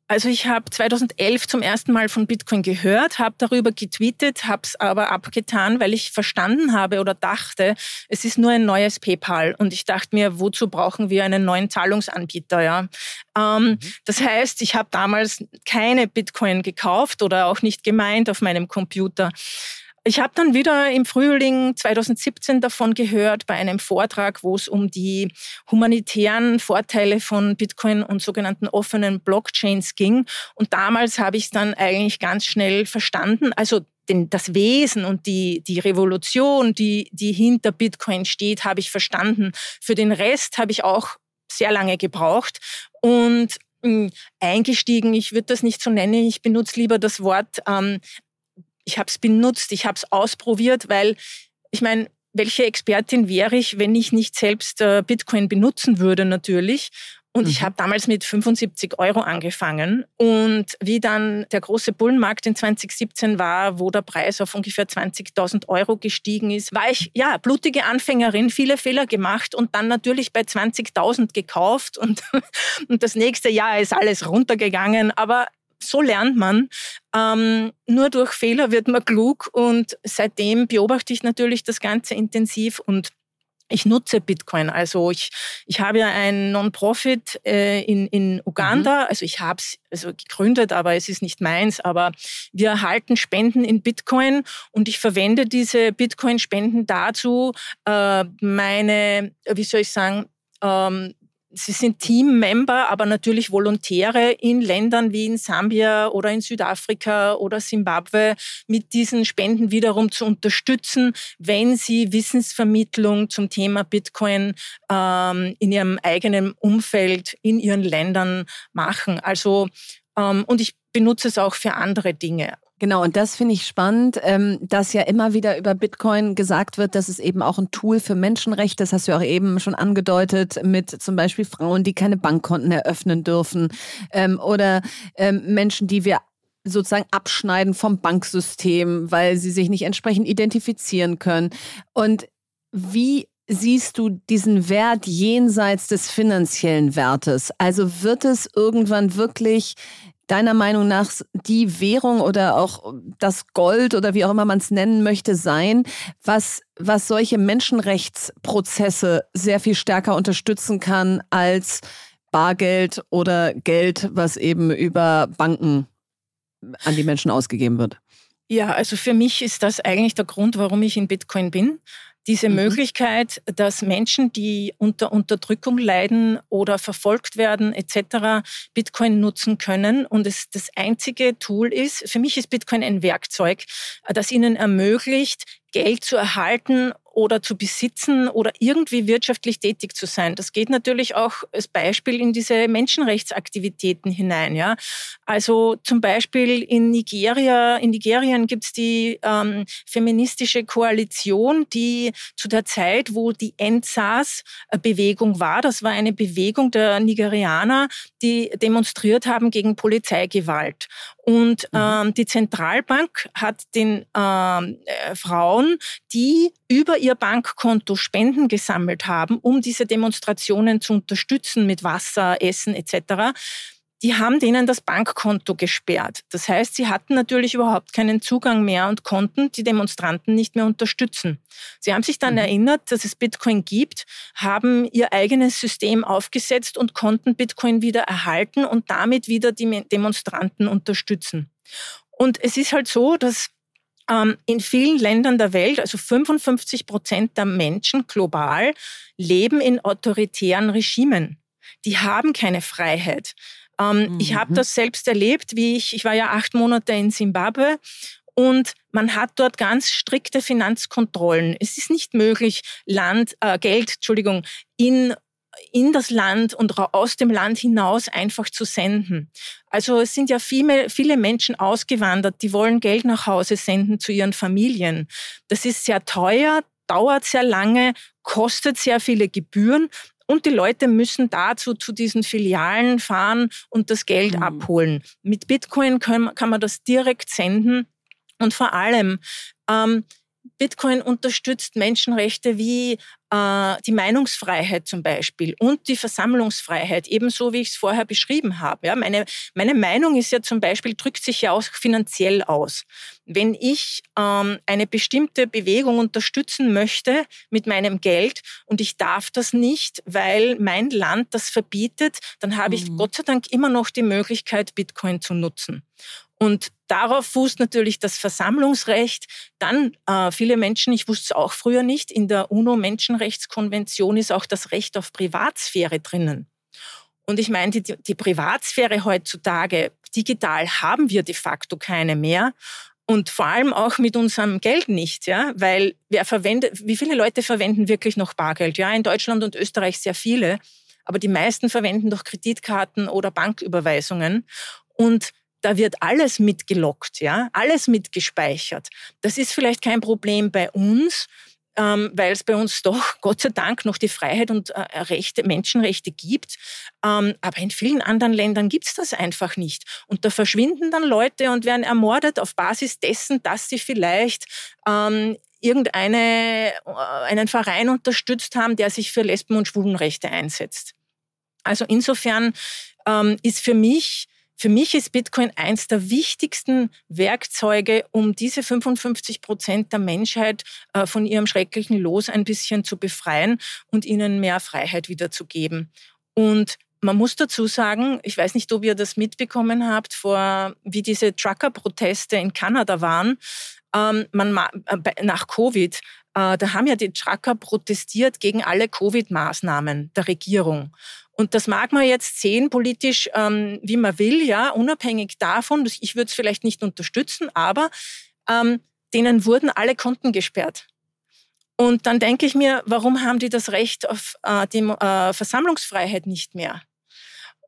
Also ich habe 2011 zum ersten Mal von Bitcoin gehört, habe darüber getweetet, habe es aber abgetan, weil ich verstanden habe oder dachte, es ist nur ein neues PayPal. Und ich dachte mir, wozu brauchen wir einen neuen Zahlungsanbieter? Ja? Ähm, mhm. Das heißt, ich habe damals keine Bitcoin gekauft oder auch nicht gemeint auf meinem Computer. Ich habe dann wieder im Frühling 2017 davon gehört bei einem Vortrag, wo es um die humanitären Vorteile von Bitcoin und sogenannten offenen Blockchains ging. Und damals habe ich es dann eigentlich ganz schnell verstanden. Also den, das Wesen und die, die Revolution, die, die hinter Bitcoin steht, habe ich verstanden. Für den Rest habe ich auch sehr lange gebraucht. Und hm, eingestiegen, ich würde das nicht so nennen, ich benutze lieber das Wort ähm, ich habe es benutzt, ich habe es ausprobiert, weil ich meine, welche Expertin wäre ich, wenn ich nicht selbst äh, Bitcoin benutzen würde natürlich. Und mhm. ich habe damals mit 75 Euro angefangen. Und wie dann der große Bullenmarkt in 2017 war, wo der Preis auf ungefähr 20.000 Euro gestiegen ist, war ich ja blutige Anfängerin, viele Fehler gemacht und dann natürlich bei 20.000 gekauft. Und, und das nächste Jahr ist alles runtergegangen. Aber so lernt man. Ähm, nur durch Fehler wird man klug und seitdem beobachte ich natürlich das Ganze intensiv und ich nutze Bitcoin. Also ich, ich habe ja ein Non-Profit äh, in, in Uganda. Mhm. Also ich habe es also gegründet, aber es ist nicht meins. Aber wir erhalten Spenden in Bitcoin und ich verwende diese Bitcoin-Spenden dazu, äh, meine, wie soll ich sagen, ähm, Sie sind Teammember, aber natürlich Volontäre in Ländern wie in Sambia oder in Südafrika oder Simbabwe mit diesen Spenden wiederum zu unterstützen, wenn sie Wissensvermittlung zum Thema Bitcoin ähm, in ihrem eigenen Umfeld, in ihren Ländern machen. Also ähm, und ich benutze es auch für andere Dinge. Genau, und das finde ich spannend, ähm, dass ja immer wieder über Bitcoin gesagt wird, dass es eben auch ein Tool für Menschenrechte, das hast du auch eben schon angedeutet, mit zum Beispiel Frauen, die keine Bankkonten eröffnen dürfen ähm, oder ähm, Menschen, die wir sozusagen abschneiden vom Banksystem, weil sie sich nicht entsprechend identifizieren können. Und wie siehst du diesen Wert jenseits des finanziellen Wertes? Also wird es irgendwann wirklich deiner Meinung nach die Währung oder auch das Gold oder wie auch immer man es nennen möchte sein, was, was solche Menschenrechtsprozesse sehr viel stärker unterstützen kann als Bargeld oder Geld, was eben über Banken an die Menschen ausgegeben wird? Ja, also für mich ist das eigentlich der Grund, warum ich in Bitcoin bin diese mhm. Möglichkeit, dass Menschen, die unter Unterdrückung leiden oder verfolgt werden etc., Bitcoin nutzen können und es das einzige Tool ist, für mich ist Bitcoin ein Werkzeug, das ihnen ermöglicht, Geld zu erhalten oder zu besitzen oder irgendwie wirtschaftlich tätig zu sein. Das geht natürlich auch als Beispiel in diese Menschenrechtsaktivitäten hinein. Ja? Also zum Beispiel in Nigeria, in Nigerien gibt es die ähm, feministische Koalition, die zu der Zeit, wo die NSAS-Bewegung war, das war eine Bewegung der Nigerianer, die demonstriert haben gegen Polizeigewalt. Und mhm. ähm, die Zentralbank hat den ähm, äh, Frauen, die über ihr Bankkonto Spenden gesammelt haben, um diese Demonstrationen zu unterstützen mit Wasser, Essen etc., die haben denen das Bankkonto gesperrt. Das heißt, sie hatten natürlich überhaupt keinen Zugang mehr und konnten die Demonstranten nicht mehr unterstützen. Sie haben sich dann mhm. erinnert, dass es Bitcoin gibt, haben ihr eigenes System aufgesetzt und konnten Bitcoin wieder erhalten und damit wieder die Demonstranten unterstützen. Und es ist halt so, dass in vielen Ländern der Welt, also 55 Prozent der Menschen global, leben in autoritären Regimen. Die haben keine Freiheit. Ähm, mhm. Ich habe das selbst erlebt, wie ich, ich war ja acht Monate in Simbabwe und man hat dort ganz strikte Finanzkontrollen. Es ist nicht möglich, Land, äh, Geld, Entschuldigung, in in das Land und aus dem Land hinaus einfach zu senden. Also es sind ja viele, viele Menschen ausgewandert, die wollen Geld nach Hause senden zu ihren Familien. Das ist sehr teuer, dauert sehr lange, kostet sehr viele Gebühren und die Leute müssen dazu zu diesen Filialen fahren und das Geld mhm. abholen. Mit Bitcoin kann, kann, man das direkt senden. Und vor allem, ähm, Bitcoin unterstützt Menschenrechte wie äh, die Meinungsfreiheit zum Beispiel und die Versammlungsfreiheit, ebenso wie ich es vorher beschrieben habe. Ja, meine, meine Meinung ist ja zum Beispiel, drückt sich ja auch finanziell aus. Wenn ich ähm, eine bestimmte Bewegung unterstützen möchte mit meinem Geld und ich darf das nicht, weil mein Land das verbietet, dann habe ich mhm. Gott sei Dank immer noch die Möglichkeit, Bitcoin zu nutzen. Und darauf fußt natürlich das Versammlungsrecht. Dann äh, viele Menschen, ich wusste es auch früher nicht, in der UNO-Menschenrechtskonvention ist auch das Recht auf Privatsphäre drinnen. Und ich meine, die, die Privatsphäre heutzutage, digital haben wir de facto keine mehr. Und vor allem auch mit unserem Geld nicht, ja, weil wer verwendet, wie viele Leute verwenden wirklich noch Bargeld? Ja, in Deutschland und Österreich sehr viele, aber die meisten verwenden doch Kreditkarten oder Banküberweisungen. Und da wird alles mitgelockt, ja, alles mitgespeichert. Das ist vielleicht kein Problem bei uns, ähm, weil es bei uns doch Gott sei Dank noch die Freiheit und äh, Rechte, Menschenrechte gibt. Ähm, aber in vielen anderen Ländern gibt es das einfach nicht. Und da verschwinden dann Leute und werden ermordet auf Basis dessen, dass sie vielleicht ähm, irgendeine, äh, einen Verein unterstützt haben, der sich für Lesben- und Schwulenrechte einsetzt. Also insofern ähm, ist für mich für mich ist Bitcoin eins der wichtigsten Werkzeuge, um diese 55 Prozent der Menschheit äh, von ihrem schrecklichen Los ein bisschen zu befreien und ihnen mehr Freiheit wiederzugeben. Und man muss dazu sagen, ich weiß nicht, ob ihr das mitbekommen habt, vor wie diese Trucker-Proteste in Kanada waren. Ähm, man, äh, nach Covid, da haben ja die Trucker protestiert gegen alle Covid-Maßnahmen der Regierung. Und das mag man jetzt sehen politisch, ähm, wie man will, ja, unabhängig davon. Ich würde es vielleicht nicht unterstützen, aber ähm, denen wurden alle Konten gesperrt. Und dann denke ich mir, warum haben die das Recht auf äh, die äh, Versammlungsfreiheit nicht mehr?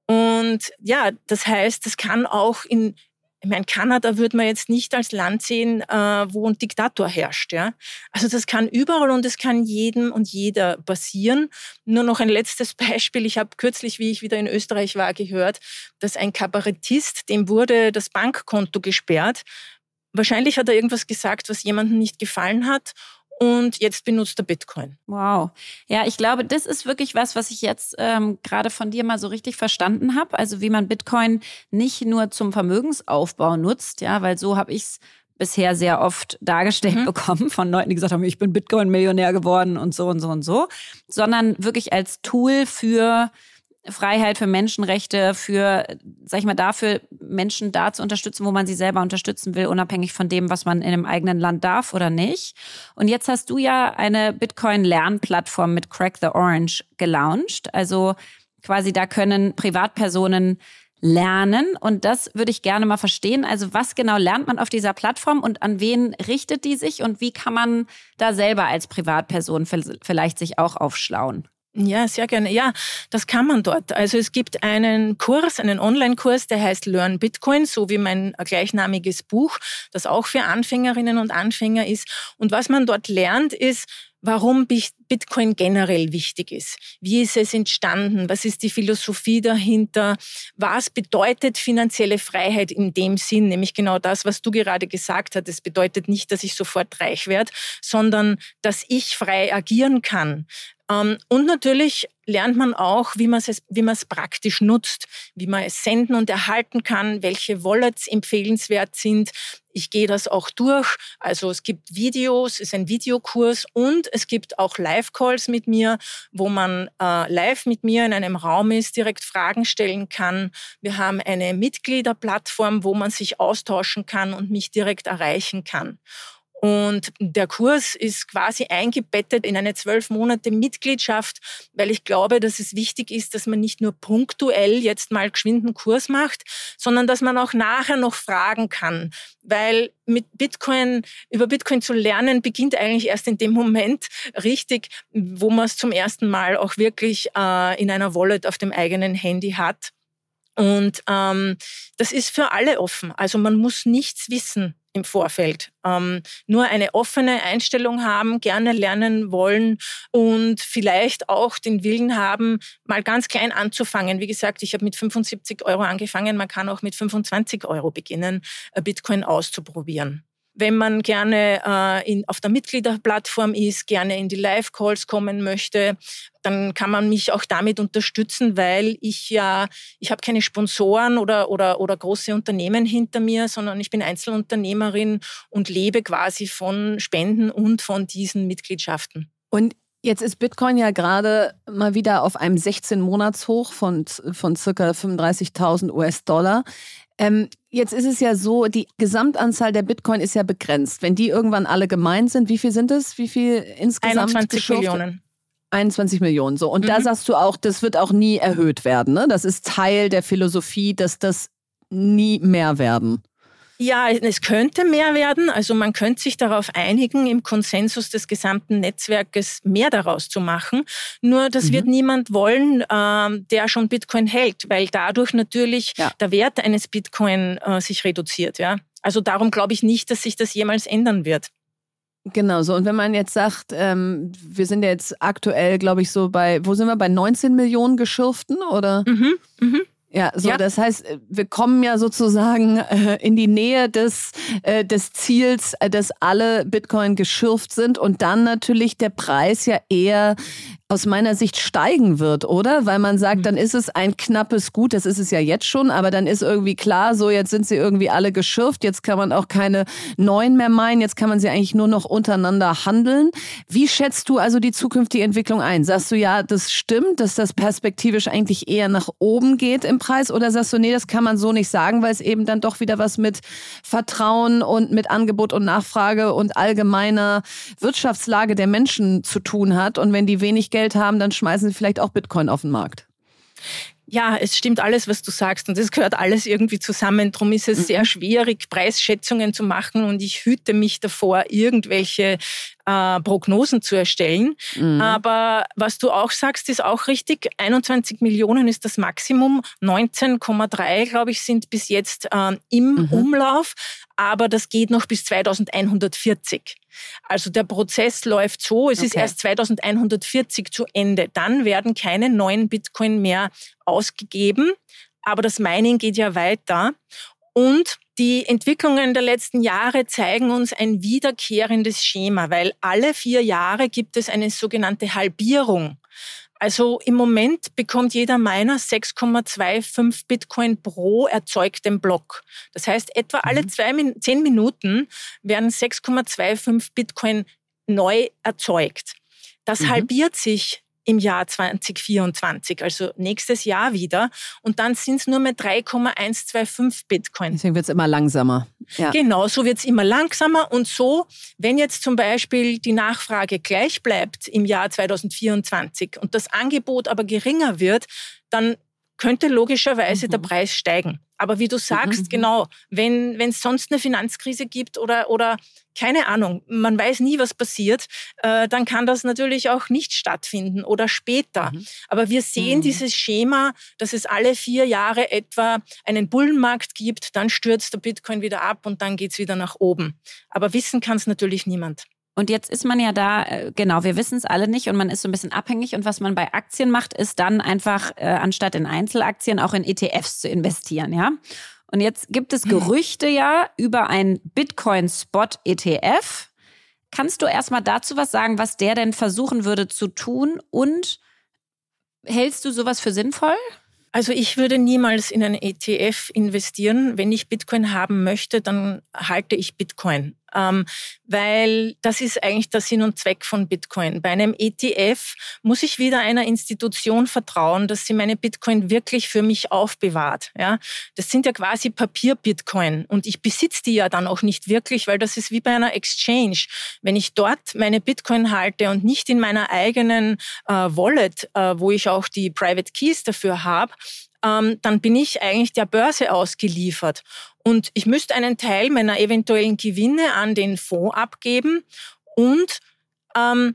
Und ja, das heißt, das kann auch in ich meine, Kanada würde man jetzt nicht als Land sehen, äh, wo ein Diktator herrscht. Ja? Also das kann überall und es kann jedem und jeder passieren. Nur noch ein letztes Beispiel. Ich habe kürzlich, wie ich wieder in Österreich war, gehört, dass ein Kabarettist, dem wurde das Bankkonto gesperrt. Wahrscheinlich hat er irgendwas gesagt, was jemandem nicht gefallen hat und jetzt benutzt er Bitcoin. Wow. Ja, ich glaube, das ist wirklich was, was ich jetzt ähm, gerade von dir mal so richtig verstanden habe. Also wie man Bitcoin nicht nur zum Vermögensaufbau nutzt, ja, weil so habe ich es bisher sehr oft dargestellt mhm. bekommen von Leuten, die gesagt haben, ich bin Bitcoin-Millionär geworden und so und so und so, sondern wirklich als Tool für Freiheit, für Menschenrechte, für, sag ich mal, dafür Menschen da zu unterstützen, wo man sie selber unterstützen will, unabhängig von dem, was man in einem eigenen Land darf oder nicht. Und jetzt hast du ja eine Bitcoin-Lernplattform mit Crack the Orange gelauncht. Also quasi da können Privatpersonen lernen. Und das würde ich gerne mal verstehen. Also was genau lernt man auf dieser Plattform und an wen richtet die sich und wie kann man da selber als Privatperson vielleicht sich auch aufschlauen? Ja, sehr gerne. Ja, das kann man dort. Also es gibt einen Kurs, einen Online-Kurs, der heißt Learn Bitcoin, so wie mein gleichnamiges Buch, das auch für Anfängerinnen und Anfänger ist. Und was man dort lernt, ist, warum Bitcoin generell wichtig ist. Wie ist es entstanden? Was ist die Philosophie dahinter? Was bedeutet finanzielle Freiheit in dem Sinn? Nämlich genau das, was du gerade gesagt hast. Es bedeutet nicht, dass ich sofort reich werde, sondern dass ich frei agieren kann. Ähm, und natürlich lernt man auch, wie man es, wie praktisch nutzt, wie man es senden und erhalten kann, welche Wallets empfehlenswert sind. Ich gehe das auch durch. Also es gibt Videos, es ist ein Videokurs und es gibt auch Live-Calls mit mir, wo man äh, live mit mir in einem Raum ist, direkt Fragen stellen kann. Wir haben eine Mitgliederplattform, wo man sich austauschen kann und mich direkt erreichen kann. Und der Kurs ist quasi eingebettet in eine zwölf Monate Mitgliedschaft, weil ich glaube, dass es wichtig ist, dass man nicht nur punktuell jetzt mal geschwinden Kurs macht, sondern dass man auch nachher noch fragen kann. Weil mit Bitcoin, über Bitcoin zu lernen, beginnt eigentlich erst in dem Moment richtig, wo man es zum ersten Mal auch wirklich äh, in einer Wallet auf dem eigenen Handy hat. Und ähm, das ist für alle offen. Also man muss nichts wissen im Vorfeld. Ähm, nur eine offene Einstellung haben, gerne lernen wollen und vielleicht auch den Willen haben, mal ganz klein anzufangen. Wie gesagt, ich habe mit 75 Euro angefangen. Man kann auch mit 25 Euro beginnen, äh, Bitcoin auszuprobieren wenn man gerne äh, in, auf der Mitgliederplattform ist, gerne in die Live-Calls kommen möchte, dann kann man mich auch damit unterstützen, weil ich ja, ich habe keine Sponsoren oder, oder, oder große Unternehmen hinter mir, sondern ich bin Einzelunternehmerin und lebe quasi von Spenden und von diesen Mitgliedschaften. Und Jetzt ist Bitcoin ja gerade mal wieder auf einem 16-Monats-Hoch von, von circa 35.000 US-Dollar. Ähm, jetzt ist es ja so, die Gesamtanzahl der Bitcoin ist ja begrenzt. Wenn die irgendwann alle gemeint sind, wie viel sind es? Wie viel insgesamt? 21 geschürft? Millionen. 21 Millionen, so. Und mhm. da sagst du auch, das wird auch nie erhöht werden, ne? Das ist Teil der Philosophie, dass das nie mehr werden. Ja, es könnte mehr werden. Also man könnte sich darauf einigen, im Konsensus des gesamten Netzwerkes mehr daraus zu machen. Nur das mhm. wird niemand wollen, äh, der schon Bitcoin hält, weil dadurch natürlich ja. der Wert eines Bitcoin äh, sich reduziert. Ja? Also darum glaube ich nicht, dass sich das jemals ändern wird. Genau so. Und wenn man jetzt sagt, ähm, wir sind ja jetzt aktuell, glaube ich, so bei, wo sind wir, bei 19 Millionen Geschürften oder? Mhm, mhm. Ja, so ja. das heißt, wir kommen ja sozusagen äh, in die Nähe des, äh, des Ziels, äh, dass alle Bitcoin geschürft sind und dann natürlich der Preis ja eher aus meiner Sicht steigen wird, oder? Weil man sagt, mhm. dann ist es ein knappes Gut, das ist es ja jetzt schon, aber dann ist irgendwie klar, so jetzt sind sie irgendwie alle geschürft, jetzt kann man auch keine neuen mehr meinen, jetzt kann man sie eigentlich nur noch untereinander handeln. Wie schätzt du also die zukünftige Entwicklung ein? Sagst du ja, das stimmt, dass das perspektivisch eigentlich eher nach oben geht im Preis oder sagst du, nee, das kann man so nicht sagen, weil es eben dann doch wieder was mit Vertrauen und mit Angebot und Nachfrage und allgemeiner Wirtschaftslage der Menschen zu tun hat und wenn die wenig Geld haben, dann schmeißen sie vielleicht auch Bitcoin auf den Markt. Ja, es stimmt alles, was du sagst und es gehört alles irgendwie zusammen. Darum ist es mhm. sehr schwierig, Preisschätzungen zu machen und ich hüte mich davor, irgendwelche äh, Prognosen zu erstellen. Mhm. Aber was du auch sagst, ist auch richtig. 21 Millionen ist das Maximum. 19,3, glaube ich, sind bis jetzt äh, im mhm. Umlauf. Aber das geht noch bis 2140. Also der Prozess läuft so, es okay. ist erst 2140 zu Ende. Dann werden keine neuen Bitcoin mehr ausgegeben, aber das Mining geht ja weiter. Und die Entwicklungen der letzten Jahre zeigen uns ein wiederkehrendes Schema, weil alle vier Jahre gibt es eine sogenannte Halbierung. Also im Moment bekommt jeder Miner 6,25 Bitcoin pro erzeugtem Block. Das heißt, etwa alle mhm. zwei, zehn Minuten werden 6,25 Bitcoin neu erzeugt. Das mhm. halbiert sich im Jahr 2024, also nächstes Jahr wieder. Und dann sind es nur mehr 3,125 Bitcoin. Deswegen wird es immer langsamer. Ja. Genau, so wird es immer langsamer. Und so, wenn jetzt zum Beispiel die Nachfrage gleich bleibt im Jahr 2024 und das Angebot aber geringer wird, dann könnte logischerweise mhm. der Preis steigen. Aber wie du sagst, mhm. genau, wenn es sonst eine Finanzkrise gibt oder, oder keine Ahnung, man weiß nie, was passiert, äh, dann kann das natürlich auch nicht stattfinden oder später. Mhm. Aber wir sehen mhm. dieses Schema, dass es alle vier Jahre etwa einen Bullenmarkt gibt, dann stürzt der Bitcoin wieder ab und dann geht's wieder nach oben. Aber wissen kann es natürlich niemand. Und jetzt ist man ja da, äh, genau, wir wissen es alle nicht und man ist so ein bisschen abhängig. Und was man bei Aktien macht, ist dann einfach, äh, anstatt in Einzelaktien, auch in ETFs zu investieren, ja. Und jetzt gibt es Gerüchte ja über ein Bitcoin-Spot-ETF. Kannst du erstmal dazu was sagen, was der denn versuchen würde zu tun? Und hältst du sowas für sinnvoll? Also ich würde niemals in einen ETF investieren. Wenn ich Bitcoin haben möchte, dann halte ich Bitcoin. Ähm, weil das ist eigentlich der Sinn und Zweck von Bitcoin. Bei einem ETF muss ich wieder einer Institution vertrauen, dass sie meine Bitcoin wirklich für mich aufbewahrt. Ja, das sind ja quasi Papier-Bitcoin und ich besitze die ja dann auch nicht wirklich, weil das ist wie bei einer Exchange. Wenn ich dort meine Bitcoin halte und nicht in meiner eigenen äh, Wallet, äh, wo ich auch die Private Keys dafür habe, ähm, dann bin ich eigentlich der Börse ausgeliefert. Und ich müsste einen Teil meiner eventuellen Gewinne an den Fonds abgeben. Und ähm,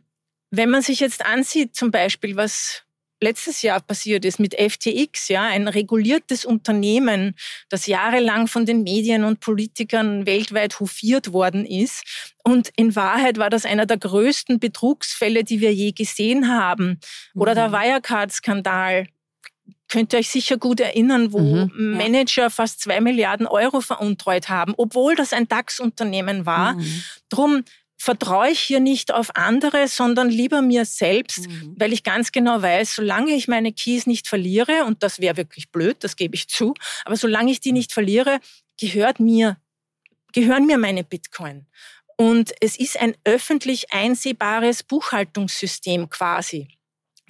wenn man sich jetzt ansieht, zum Beispiel, was letztes Jahr passiert ist mit FTX, ja, ein reguliertes Unternehmen, das jahrelang von den Medien und Politikern weltweit hofiert worden ist. Und in Wahrheit war das einer der größten Betrugsfälle, die wir je gesehen haben. Oder der mhm. Wirecard-Skandal könnt ihr euch sicher gut erinnern, wo mhm, Manager ja. fast zwei Milliarden Euro veruntreut haben, obwohl das ein DAX-Unternehmen war. Mhm. Drum vertraue ich hier nicht auf andere, sondern lieber mir selbst, mhm. weil ich ganz genau weiß, solange ich meine Keys nicht verliere, und das wäre wirklich blöd, das gebe ich zu, aber solange ich die nicht verliere, gehört mir, gehören mir meine Bitcoin. Und es ist ein öffentlich einsehbares Buchhaltungssystem quasi.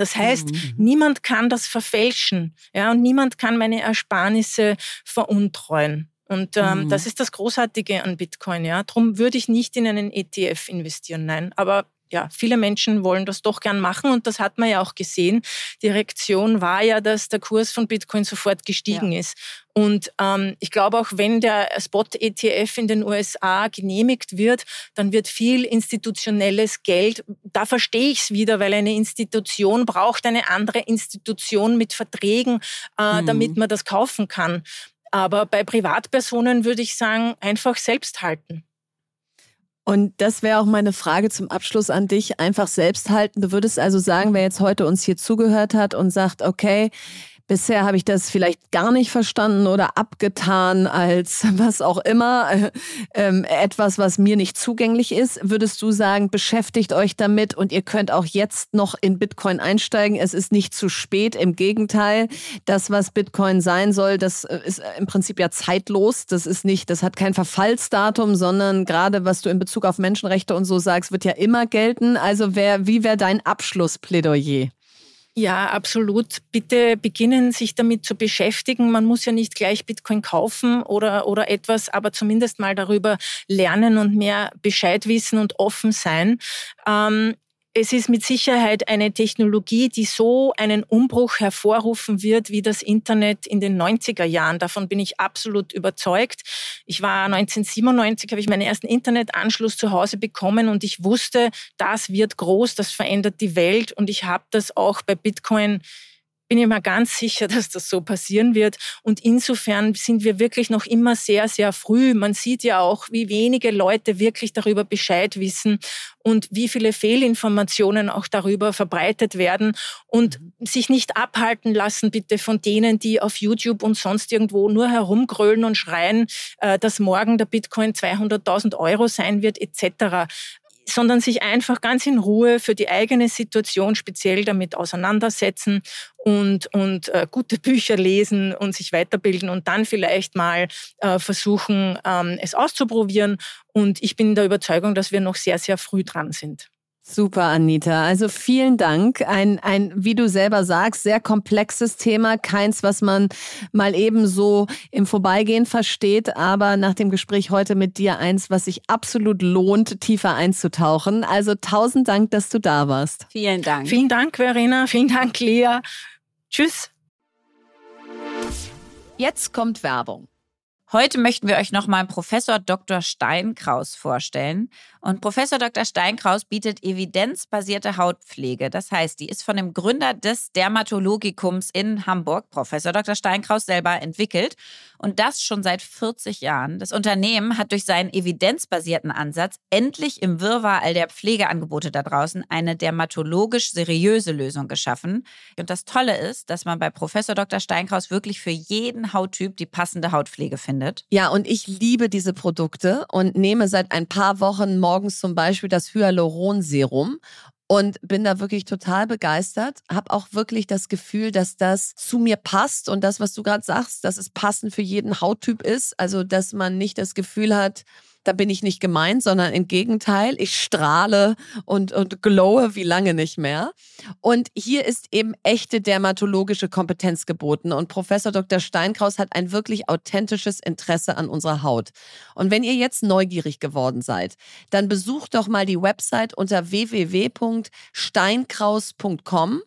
Das heißt, mhm. niemand kann das verfälschen, ja, und niemand kann meine Ersparnisse veruntreuen. Und ähm, mhm. das ist das Großartige an Bitcoin. Ja, darum würde ich nicht in einen ETF investieren, nein. Aber ja, viele Menschen wollen das doch gern machen und das hat man ja auch gesehen. Die Reaktion war ja, dass der Kurs von Bitcoin sofort gestiegen ja. ist. Und ähm, ich glaube auch, wenn der Spot-ETF in den USA genehmigt wird, dann wird viel institutionelles Geld, da verstehe ich es wieder, weil eine Institution braucht eine andere Institution mit Verträgen, äh, mhm. damit man das kaufen kann. Aber bei Privatpersonen würde ich sagen, einfach selbst halten. Und das wäre auch meine Frage zum Abschluss an dich. Einfach selbst halten. Du würdest also sagen, wer jetzt heute uns hier zugehört hat und sagt, okay, Bisher habe ich das vielleicht gar nicht verstanden oder abgetan als was auch immer, äh, etwas, was mir nicht zugänglich ist. Würdest du sagen, beschäftigt euch damit und ihr könnt auch jetzt noch in Bitcoin einsteigen. Es ist nicht zu spät. Im Gegenteil, das, was Bitcoin sein soll, das äh, ist im Prinzip ja zeitlos. Das ist nicht, das hat kein Verfallsdatum, sondern gerade was du in Bezug auf Menschenrechte und so sagst, wird ja immer gelten. Also wer, wie wäre dein Abschlussplädoyer? Ja, absolut. Bitte beginnen, sich damit zu beschäftigen. Man muss ja nicht gleich Bitcoin kaufen oder, oder etwas, aber zumindest mal darüber lernen und mehr Bescheid wissen und offen sein. Ähm, es ist mit Sicherheit eine Technologie, die so einen Umbruch hervorrufen wird wie das Internet in den 90er Jahren. Davon bin ich absolut überzeugt. Ich war 1997, habe ich meinen ersten Internetanschluss zu Hause bekommen und ich wusste, das wird groß, das verändert die Welt und ich habe das auch bei Bitcoin bin ich mir ganz sicher, dass das so passieren wird. Und insofern sind wir wirklich noch immer sehr, sehr früh. Man sieht ja auch, wie wenige Leute wirklich darüber Bescheid wissen und wie viele Fehlinformationen auch darüber verbreitet werden und sich nicht abhalten lassen bitte von denen, die auf YouTube und sonst irgendwo nur herumgrölen und schreien, äh, dass morgen der Bitcoin 200.000 Euro sein wird etc sondern sich einfach ganz in Ruhe für die eigene Situation speziell damit auseinandersetzen und, und äh, gute Bücher lesen und sich weiterbilden und dann vielleicht mal äh, versuchen, ähm, es auszuprobieren. Und ich bin der Überzeugung, dass wir noch sehr, sehr früh dran sind. Super, Anita. Also vielen Dank. Ein, ein, wie du selber sagst, sehr komplexes Thema. Keins, was man mal eben so im Vorbeigehen versteht. Aber nach dem Gespräch heute mit dir eins, was sich absolut lohnt, tiefer einzutauchen. Also tausend Dank, dass du da warst. Vielen Dank. Vielen Dank, Verena. Vielen Dank, Lea. Tschüss. Jetzt kommt Werbung. Heute möchten wir euch nochmal Professor Dr. Steinkraus vorstellen. Und Professor Dr. Steinkraus bietet evidenzbasierte Hautpflege. Das heißt, die ist von dem Gründer des Dermatologikums in Hamburg, Professor Dr. Steinkraus, selber entwickelt. Und das schon seit 40 Jahren. Das Unternehmen hat durch seinen evidenzbasierten Ansatz endlich im Wirrwarr all der Pflegeangebote da draußen eine dermatologisch seriöse Lösung geschaffen. Und das Tolle ist, dass man bei Professor Dr. Steinkraus wirklich für jeden Hauttyp die passende Hautpflege findet. Ja, und ich liebe diese Produkte und nehme seit ein paar Wochen morgens zum Beispiel das Hyaluronserum und bin da wirklich total begeistert. Hab auch wirklich das Gefühl, dass das zu mir passt und das, was du gerade sagst, dass es passend für jeden Hauttyp ist. Also, dass man nicht das Gefühl hat, da bin ich nicht gemeint, sondern im Gegenteil, ich strahle und, und glowe wie lange nicht mehr. Und hier ist eben echte dermatologische Kompetenz geboten. Und Professor Dr. Steinkraus hat ein wirklich authentisches Interesse an unserer Haut. Und wenn ihr jetzt neugierig geworden seid, dann besucht doch mal die Website unter www.steinkraus.com.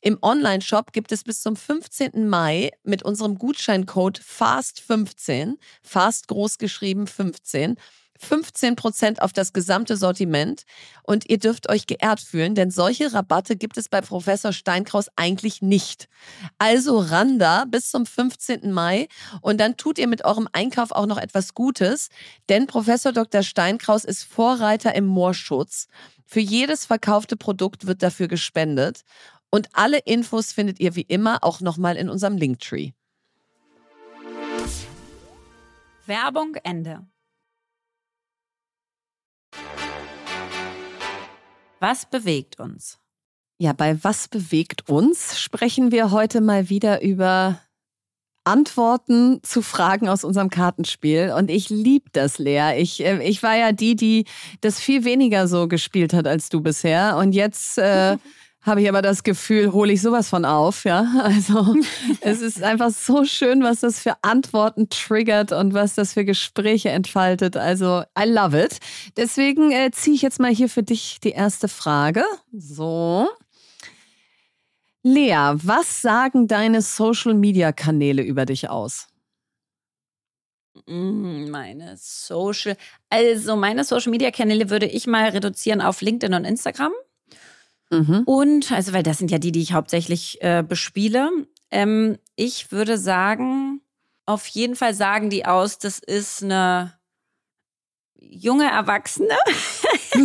Im Online-Shop gibt es bis zum 15. Mai mit unserem Gutscheincode FAST15, FAST groß geschrieben 15, 15% auf das gesamte Sortiment und ihr dürft euch geehrt fühlen, denn solche Rabatte gibt es bei Professor Steinkraus eigentlich nicht. Also Randa bis zum 15. Mai und dann tut ihr mit eurem Einkauf auch noch etwas Gutes, denn Professor Dr. Steinkraus ist Vorreiter im Moorschutz. Für jedes verkaufte Produkt wird dafür gespendet und alle Infos findet ihr wie immer auch nochmal in unserem Linktree. Werbung Ende. Was bewegt uns? Ja, bei Was bewegt uns sprechen wir heute mal wieder über Antworten zu Fragen aus unserem Kartenspiel. Und ich liebe das, Lea. Ich, äh, ich war ja die, die das viel weniger so gespielt hat als du bisher. Und jetzt äh, habe ich aber das Gefühl, hole ich sowas von auf, ja. Also es ist einfach so schön, was das für Antworten triggert und was das für Gespräche entfaltet. Also I love it. Deswegen äh, ziehe ich jetzt mal hier für dich die erste Frage. So. Lea, was sagen deine Social-Media-Kanäle über dich aus? Mm, meine Social, also meine Social Media Kanäle würde ich mal reduzieren auf LinkedIn und Instagram. Mhm. Und, also, weil das sind ja die, die ich hauptsächlich äh, bespiele. Ähm, ich würde sagen, auf jeden Fall sagen die aus, das ist eine junge Erwachsene,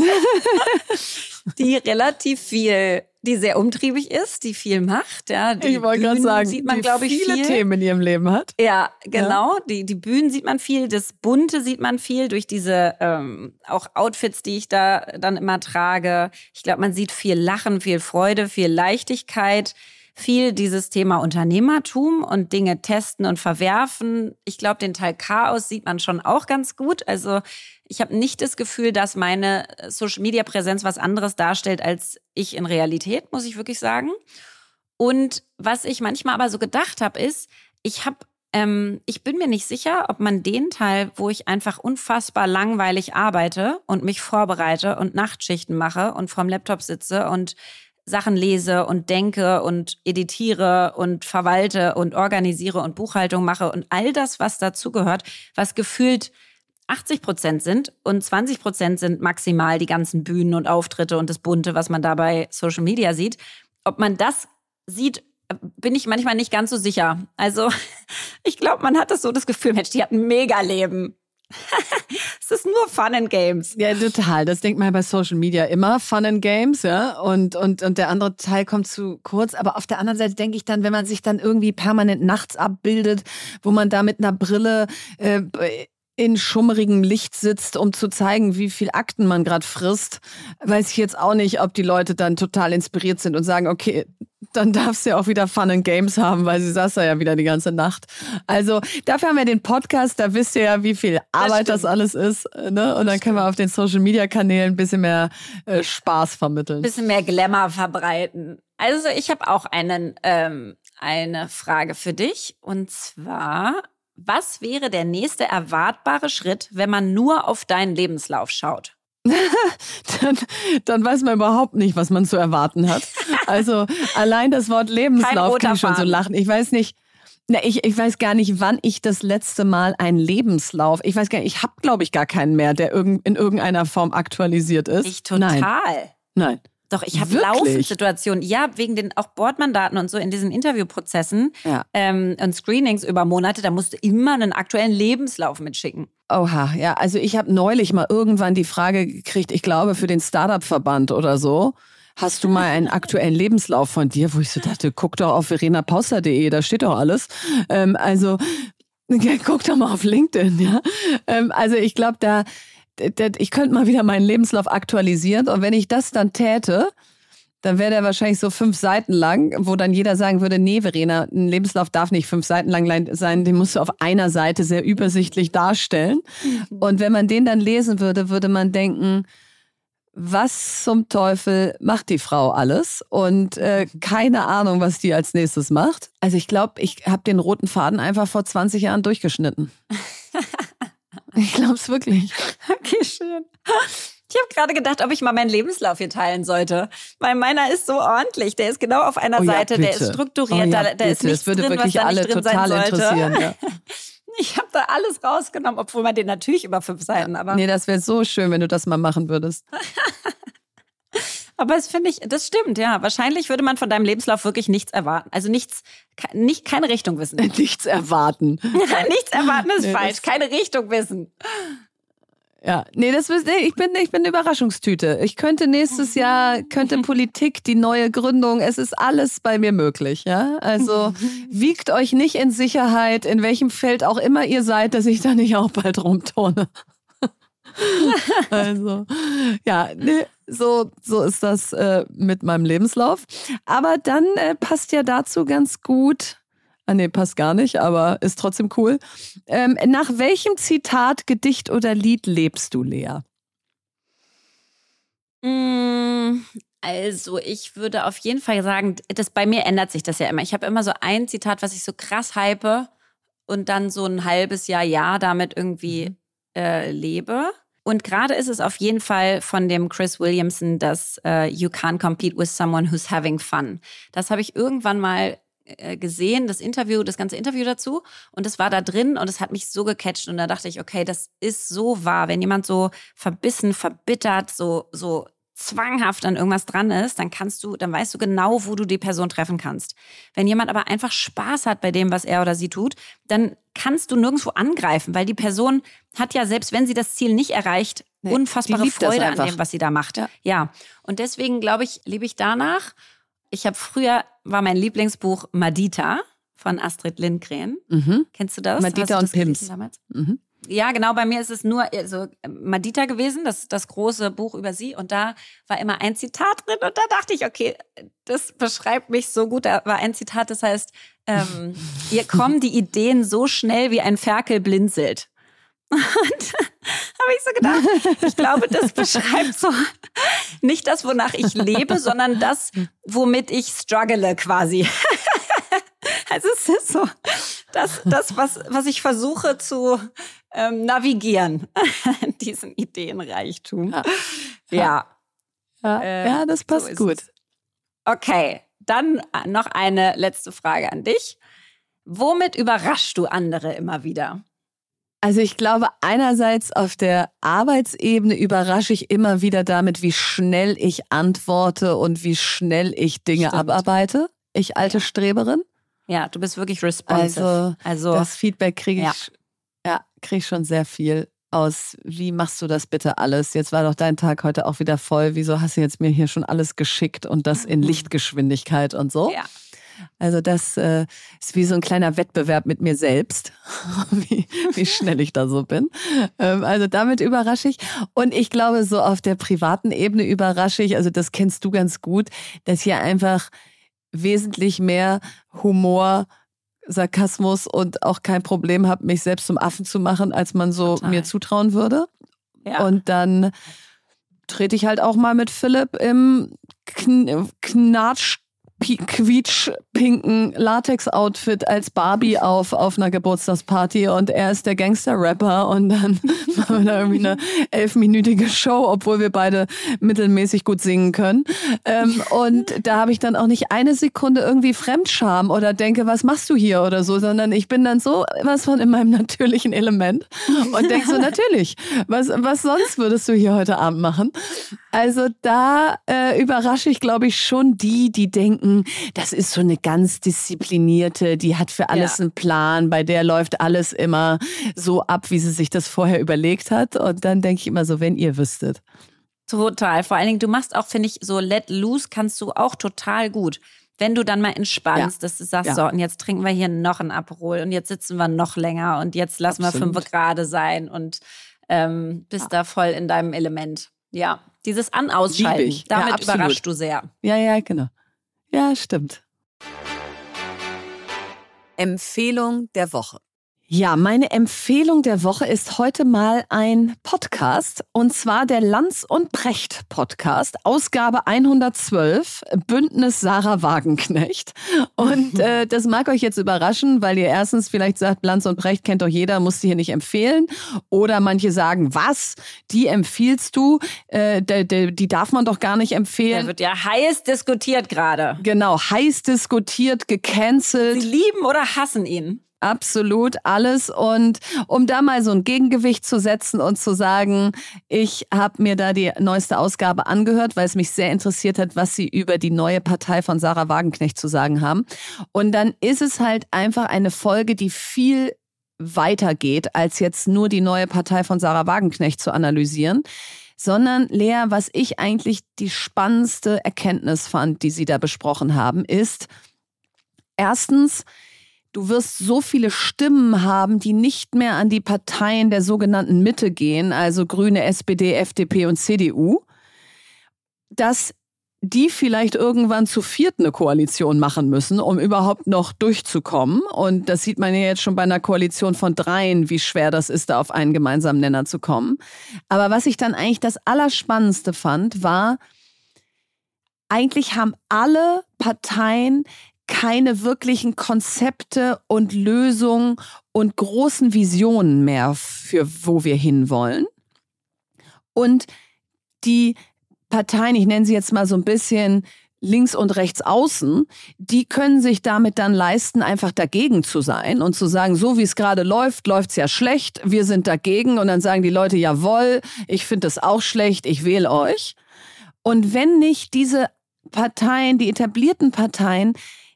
die relativ viel, die sehr umtriebig ist, die viel macht. Ja, die ich wollte gerade sagen, sieht man, glaube ich, viele viel. Themen in ihrem Leben hat. Ja, genau. Ja. Die, die Bühnen sieht man viel, das Bunte sieht man viel durch diese ähm, auch Outfits, die ich da dann immer trage. Ich glaube, man sieht viel Lachen, viel Freude, viel Leichtigkeit viel dieses Thema Unternehmertum und Dinge testen und verwerfen. Ich glaube, den Teil Chaos sieht man schon auch ganz gut. Also ich habe nicht das Gefühl, dass meine Social-Media-Präsenz was anderes darstellt als ich in Realität, muss ich wirklich sagen. Und was ich manchmal aber so gedacht habe, ist, ich habe ähm, ich bin mir nicht sicher, ob man den Teil, wo ich einfach unfassbar langweilig arbeite und mich vorbereite und Nachtschichten mache und vorm Laptop sitze und Sachen lese und denke und editiere und verwalte und organisiere und Buchhaltung mache und all das, was dazugehört, was gefühlt 80 Prozent sind und 20 Prozent sind maximal die ganzen Bühnen und Auftritte und das Bunte, was man da bei Social Media sieht. Ob man das sieht, bin ich manchmal nicht ganz so sicher. Also ich glaube, man hat das so das Gefühl, Mensch, die hat ein Mega-Leben. ist nur Fun and Games. Ja, total. Das denkt man bei Social Media immer. Fun and Games, ja. Und, und, und der andere Teil kommt zu kurz. Aber auf der anderen Seite denke ich dann, wenn man sich dann irgendwie permanent nachts abbildet, wo man da mit einer Brille äh, in schummerigem Licht sitzt, um zu zeigen, wie viel Akten man gerade frisst, weiß ich jetzt auch nicht, ob die Leute dann total inspiriert sind und sagen, okay, dann darfst du ja auch wieder Fun and Games haben, weil sie saß da ja wieder die ganze Nacht. Also dafür haben wir den Podcast, da wisst ihr ja, wie viel Arbeit das, das alles ist. Ne? Und dann können wir auf den Social Media Kanälen ein bisschen mehr äh, Spaß vermitteln. Ein bisschen mehr Glamour verbreiten. Also ich habe auch einen, ähm, eine Frage für dich. Und zwar, was wäre der nächste erwartbare Schritt, wenn man nur auf deinen Lebenslauf schaut? dann, dann weiß man überhaupt nicht, was man zu erwarten hat. Also allein das Wort Lebenslauf kann ich schon so lachen. Ich weiß nicht, Na, ich, ich weiß gar nicht, wann ich das letzte Mal einen Lebenslauf. Ich weiß gar nicht, ich habe, glaube ich, gar keinen mehr, der in irgendeiner Form aktualisiert ist. Ich total. Nein. Nein. Doch, ich habe laufend Situationen, ja, wegen den auch Bordmandaten und so in diesen Interviewprozessen ja. ähm, und Screenings über Monate, da musst du immer einen aktuellen Lebenslauf mitschicken. Oha, ja, also ich habe neulich mal irgendwann die Frage gekriegt, ich glaube für den Startup-Verband oder so, hast du mal einen aktuellen Lebenslauf von dir, wo ich so dachte, guck doch auf verenapauster.de, da steht doch alles. Ähm, also guck doch mal auf LinkedIn, ja. Ähm, also ich glaube, da ich könnte mal wieder meinen Lebenslauf aktualisieren und wenn ich das dann täte, dann wäre der wahrscheinlich so fünf Seiten lang, wo dann jeder sagen würde, nee, Verena, ein Lebenslauf darf nicht fünf Seiten lang sein, den musst du auf einer Seite sehr übersichtlich darstellen. Mhm. Und wenn man den dann lesen würde, würde man denken, was zum Teufel macht die Frau alles? Und äh, keine Ahnung, was die als nächstes macht. Also ich glaube, ich habe den roten Faden einfach vor 20 Jahren durchgeschnitten. Ich glaube es wirklich. Okay, schön. Ich habe gerade gedacht, ob ich mal meinen Lebenslauf hier teilen sollte. Weil meiner ist so ordentlich. Der ist genau auf einer oh ja, Seite, bitte. der ist strukturiert, oh ja, da, da ist nichts das würde drin, wirklich was da alle nicht drin total sein sollte. interessieren. Ja. Ich habe da alles rausgenommen, obwohl man den natürlich über fünf Seiten, aber. Nee, das wäre so schön, wenn du das mal machen würdest. Aber das finde ich, das stimmt, ja. Wahrscheinlich würde man von deinem Lebenslauf wirklich nichts erwarten. Also nichts, nicht, keine Richtung wissen. nichts erwarten. nichts erwarten ist nee, falsch. Keine Richtung wissen. Ja, nee, das nee, ich bin ich bin eine Überraschungstüte. Ich könnte nächstes Jahr könnte Politik, die neue Gründung, es ist alles bei mir möglich, ja? Also wiegt euch nicht in Sicherheit, in welchem Feld auch immer ihr seid, dass ich da nicht auch bald rumturne. also, ja, nee, so, so ist das äh, mit meinem Lebenslauf. Aber dann äh, passt ja dazu ganz gut Ah nee, passt gar nicht, aber ist trotzdem cool. Ähm, nach welchem Zitat, Gedicht oder Lied lebst du, Lea? Mm, also, ich würde auf jeden Fall sagen, das bei mir ändert sich das ja immer. Ich habe immer so ein Zitat, was ich so krass hype und dann so ein halbes Jahr, Jahr damit irgendwie mhm. äh, lebe. Und gerade ist es auf jeden Fall von dem Chris Williamson, das uh, You can't compete with someone who's having fun. Das habe ich irgendwann mal äh, gesehen, das Interview, das ganze Interview dazu. Und es war da drin und es hat mich so gecatcht. Und da dachte ich, okay, das ist so wahr. Wenn jemand so verbissen, verbittert, so, so zwanghaft an irgendwas dran ist, dann kannst du, dann weißt du genau, wo du die Person treffen kannst. Wenn jemand aber einfach Spaß hat bei dem, was er oder sie tut, dann kannst du nirgendwo angreifen, weil die Person hat ja, selbst wenn sie das Ziel nicht erreicht, nee, unfassbare Freude an dem, was sie da macht. Ja. ja. Und deswegen glaube ich, lebe ich danach ich habe früher, war mein Lieblingsbuch Madita von Astrid Lindgren. Mhm. Kennst du das? Madita du und Pimps. Mhm. Ja, genau, bei mir ist es nur also Madita gewesen, das, das große Buch über sie. Und da war immer ein Zitat drin. Und da dachte ich, okay, das beschreibt mich so gut. Da war ein Zitat, das heißt, ähm, ihr kommen die Ideen so schnell, wie ein Ferkel blinzelt. Und habe ich so gedacht, ich glaube, das beschreibt so nicht das, wonach ich lebe, sondern das, womit ich struggle quasi. Also es ist so, das, das was, was ich versuche zu ähm, navigieren, diesen Ideenreichtum. Ja. Ja, ja, äh, ja das passt so gut. Es. Okay, dann noch eine letzte Frage an dich. Womit überraschst du andere immer wieder? Also ich glaube, einerseits auf der Arbeitsebene überrasche ich immer wieder damit, wie schnell ich antworte und wie schnell ich Dinge Stimmt. abarbeite. Ich alte Streberin. Ja, du bist wirklich responsive. Also, also das Feedback kriege ich, ja, ja kriege ich schon sehr viel aus. Wie machst du das bitte alles? Jetzt war doch dein Tag heute auch wieder voll. Wieso hast du jetzt mir hier schon alles geschickt und das in Lichtgeschwindigkeit und so? Ja. Also das äh, ist wie so ein kleiner Wettbewerb mit mir selbst, wie, wie schnell ich da so bin. Ähm, also damit überrasche ich. Und ich glaube, so auf der privaten Ebene überrasche ich, also das kennst du ganz gut, dass hier einfach wesentlich mehr Humor, Sarkasmus und auch kein Problem habe, mich selbst zum Affen zu machen, als man so Total. mir zutrauen würde. Ja. Und dann trete ich halt auch mal mit Philipp im Kn Knatsch quietschpinken Latex-Outfit als Barbie auf auf einer Geburtstagsparty und er ist der Gangster-Rapper und dann machen wir da irgendwie eine elfminütige Show, obwohl wir beide mittelmäßig gut singen können. Ähm, und da habe ich dann auch nicht eine Sekunde irgendwie Fremdscham oder denke, was machst du hier oder so, sondern ich bin dann so was von in meinem natürlichen Element und denke so, natürlich, was, was sonst würdest du hier heute Abend machen? Also da äh, überrasche ich, glaube ich, schon die, die denken, das ist so eine ganz disziplinierte, die hat für alles ja. einen Plan, bei der läuft alles immer so ab, wie sie sich das vorher überlegt hat. Und dann denke ich immer so, wenn ihr wüsstet. Total. Vor allen Dingen, du machst auch, finde ich, so let loose kannst du auch total gut. Wenn du dann mal entspannst, ja. dass du sagst, ja. so, und jetzt trinken wir hier noch ein Aperol und jetzt sitzen wir noch länger und jetzt lassen Absolut. wir fünf Grad sein und ähm, bist ja. da voll in deinem Element. Ja, dieses An-Ausschalten, damit überraschst du sehr. Ja, ja, genau. Ja, stimmt. Empfehlung der Woche. Ja, meine Empfehlung der Woche ist heute mal ein Podcast und zwar der Lanz und Precht Podcast, Ausgabe 112, Bündnis Sarah Wagenknecht. Und äh, das mag euch jetzt überraschen, weil ihr erstens vielleicht sagt, Lanz und Precht kennt doch jeder, musst du hier nicht empfehlen. Oder manche sagen, was? Die empfiehlst du? Äh, die, die, die darf man doch gar nicht empfehlen. Der wird ja heiß diskutiert gerade. Genau, heiß diskutiert, gecancelt. Sie lieben oder hassen ihn absolut alles. Und um da mal so ein Gegengewicht zu setzen und zu sagen, ich habe mir da die neueste Ausgabe angehört, weil es mich sehr interessiert hat, was sie über die neue Partei von Sarah Wagenknecht zu sagen haben. Und dann ist es halt einfach eine Folge, die viel weitergeht, als jetzt nur die neue Partei von Sarah Wagenknecht zu analysieren sondern Lea, was ich eigentlich die spannendste Erkenntnis fand, die Sie da besprochen haben, ist erstens, Du wirst so viele Stimmen haben, die nicht mehr an die Parteien der sogenannten Mitte gehen, also Grüne, SPD, FDP und CDU, dass die vielleicht irgendwann zu viert eine Koalition machen müssen, um überhaupt noch durchzukommen. Und das sieht man ja jetzt schon bei einer Koalition von dreien, wie schwer das ist, da auf einen gemeinsamen Nenner zu kommen. Aber was ich dann eigentlich das Allerspannendste fand, war, eigentlich haben alle Parteien keine wirklichen Konzepte und Lösungen und großen Visionen mehr für wo wir hinwollen. Und die Parteien, ich nenne sie jetzt mal so ein bisschen links und rechts außen, die können sich damit dann leisten, einfach dagegen zu sein und zu sagen, so wie es gerade läuft, läuft es ja schlecht, wir sind dagegen und dann sagen die Leute, jawohl, ich finde das auch schlecht, ich wähle euch. Und wenn nicht diese Parteien, die etablierten Parteien,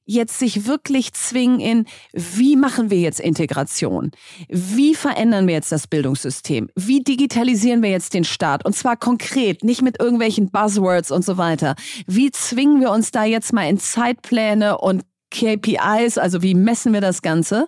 jetzt sich wirklich zwingen in, wie machen wir jetzt Integration? Wie verändern wir jetzt das Bildungssystem? Wie digitalisieren wir jetzt den Staat? Und zwar konkret, nicht mit irgendwelchen Buzzwords und so weiter. Wie zwingen wir uns da jetzt mal in Zeitpläne und KPIs, also wie messen wir das Ganze?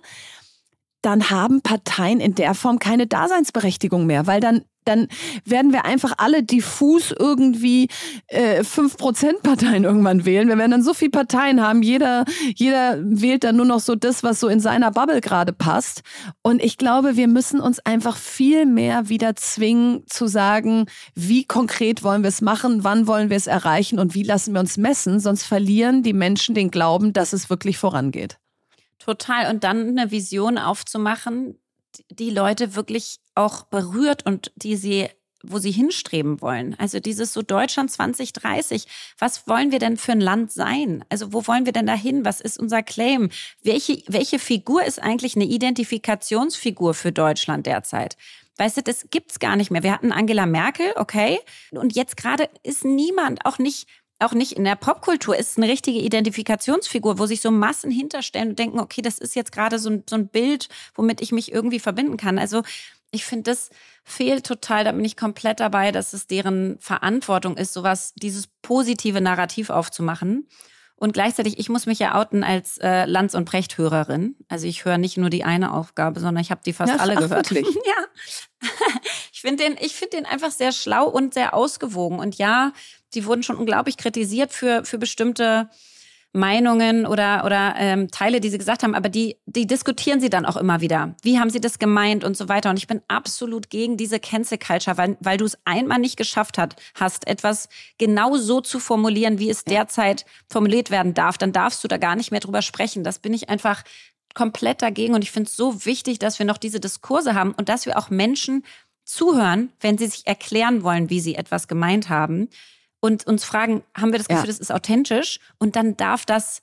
Dann haben Parteien in der Form keine Daseinsberechtigung mehr, weil dann dann werden wir einfach alle diffus irgendwie äh, 5%-Parteien irgendwann wählen. Wir werden dann so viele Parteien haben, jeder, jeder wählt dann nur noch so das, was so in seiner Bubble gerade passt. Und ich glaube, wir müssen uns einfach viel mehr wieder zwingen zu sagen, wie konkret wollen wir es machen, wann wollen wir es erreichen und wie lassen wir uns messen, sonst verlieren die Menschen den Glauben, dass es wirklich vorangeht. Total. Und dann eine Vision aufzumachen, die Leute wirklich auch berührt und die sie wo sie hinstreben wollen. Also dieses so Deutschland 2030. Was wollen wir denn für ein Land sein? Also wo wollen wir denn dahin? Was ist unser Claim? Welche, welche Figur ist eigentlich eine Identifikationsfigur für Deutschland derzeit? Weißt du, das gibt's gar nicht mehr. Wir hatten Angela Merkel, okay. Und jetzt gerade ist niemand, auch nicht auch nicht in der Popkultur ist eine richtige Identifikationsfigur, wo sich so Massen hinterstellen und denken, okay, das ist jetzt gerade so ein, so ein Bild, womit ich mich irgendwie verbinden kann. Also ich finde, das fehlt total. Da bin ich komplett dabei, dass es deren Verantwortung ist, sowas, dieses positive Narrativ aufzumachen. Und gleichzeitig, ich muss mich ja outen als äh, Lanz- und Precht-Hörerin. Also ich höre nicht nur die eine Aufgabe, sondern ich habe die fast ja, alle gehört. Wirklich? ja. ich finde den, ich finde den einfach sehr schlau und sehr ausgewogen. Und ja, die wurden schon unglaublich kritisiert für, für bestimmte Meinungen oder, oder ähm, Teile, die sie gesagt haben, aber die, die diskutieren sie dann auch immer wieder. Wie haben sie das gemeint und so weiter. Und ich bin absolut gegen diese Cancel Culture, weil, weil du es einmal nicht geschafft hat, hast, etwas genau so zu formulieren, wie es derzeit formuliert werden darf. Dann darfst du da gar nicht mehr drüber sprechen. Das bin ich einfach komplett dagegen. Und ich finde es so wichtig, dass wir noch diese Diskurse haben und dass wir auch Menschen zuhören, wenn sie sich erklären wollen, wie sie etwas gemeint haben und uns fragen, haben wir das Gefühl, ja. das ist authentisch? Und dann darf das,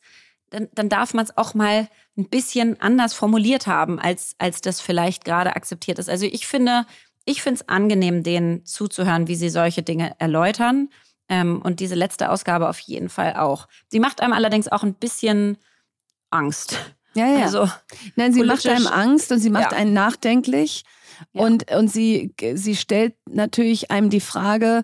dann, dann darf man es auch mal ein bisschen anders formuliert haben, als, als das vielleicht gerade akzeptiert ist. Also ich finde, ich finde es angenehm, denen zuzuhören, wie sie solche Dinge erläutern. Ähm, und diese letzte Ausgabe auf jeden Fall auch. Sie macht einem allerdings auch ein bisschen Angst. Ja, ja. Also, Nein, sie macht einem Angst und sie macht ja. einen nachdenklich. Ja. Und, und sie, sie stellt natürlich einem die Frage,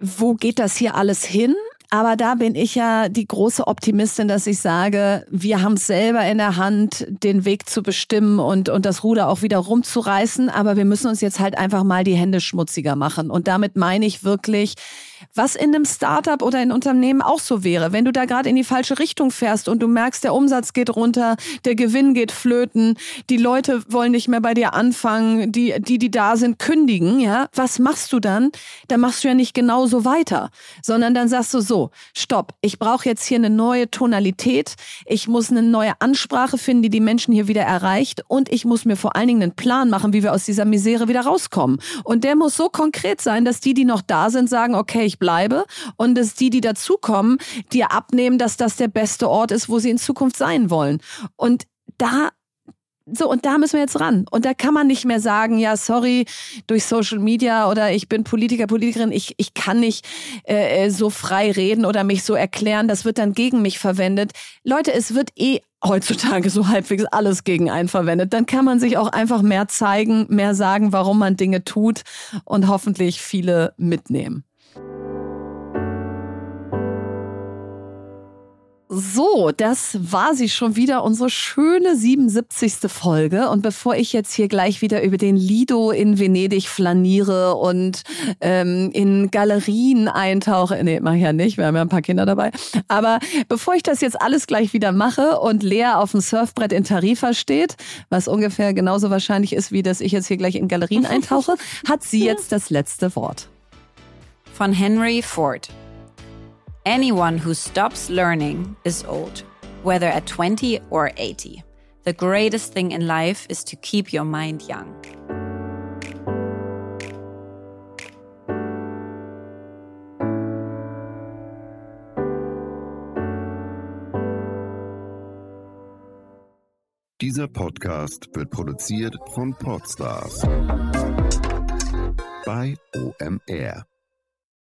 wo geht das hier alles hin? Aber da bin ich ja die große Optimistin, dass ich sage, wir haben es selber in der Hand, den Weg zu bestimmen und, und das Ruder auch wieder rumzureißen. Aber wir müssen uns jetzt halt einfach mal die Hände schmutziger machen. Und damit meine ich wirklich, was in einem Startup oder in Unternehmen auch so wäre. Wenn du da gerade in die falsche Richtung fährst und du merkst, der Umsatz geht runter, der Gewinn geht flöten, die Leute wollen nicht mehr bei dir anfangen, die, die, die da sind, kündigen, ja, was machst du dann? Da machst du ja nicht genauso weiter, sondern dann sagst du so, stopp, ich brauche jetzt hier eine neue Tonalität, ich muss eine neue Ansprache finden, die die Menschen hier wieder erreicht und ich muss mir vor allen Dingen einen Plan machen, wie wir aus dieser Misere wieder rauskommen. Und der muss so konkret sein, dass die, die noch da sind, sagen, okay, ich bleibe und dass die, die dazukommen, dir abnehmen, dass das der beste Ort ist, wo sie in Zukunft sein wollen. Und da so, und da müssen wir jetzt ran. Und da kann man nicht mehr sagen, ja, sorry, durch Social Media oder ich bin Politiker, Politikerin, ich, ich kann nicht äh, äh so frei reden oder mich so erklären, das wird dann gegen mich verwendet. Leute, es wird eh heutzutage so halbwegs alles gegen einen verwendet. Dann kann man sich auch einfach mehr zeigen, mehr sagen, warum man Dinge tut und hoffentlich viele mitnehmen. So, das war sie schon wieder, unsere schöne 77. Folge. Und bevor ich jetzt hier gleich wieder über den Lido in Venedig flaniere und ähm, in Galerien eintauche, nee, mach ich ja nicht, wir haben ja ein paar Kinder dabei. Aber bevor ich das jetzt alles gleich wieder mache und Lea auf dem Surfbrett in Tarifa steht, was ungefähr genauso wahrscheinlich ist, wie dass ich jetzt hier gleich in Galerien eintauche, hat sie jetzt das letzte Wort. Von Henry Ford. Anyone who stops learning is old, whether at 20 or 80. The greatest thing in life is to keep your mind young. Dieser Podcast wird produziert von Podstars bei OMR.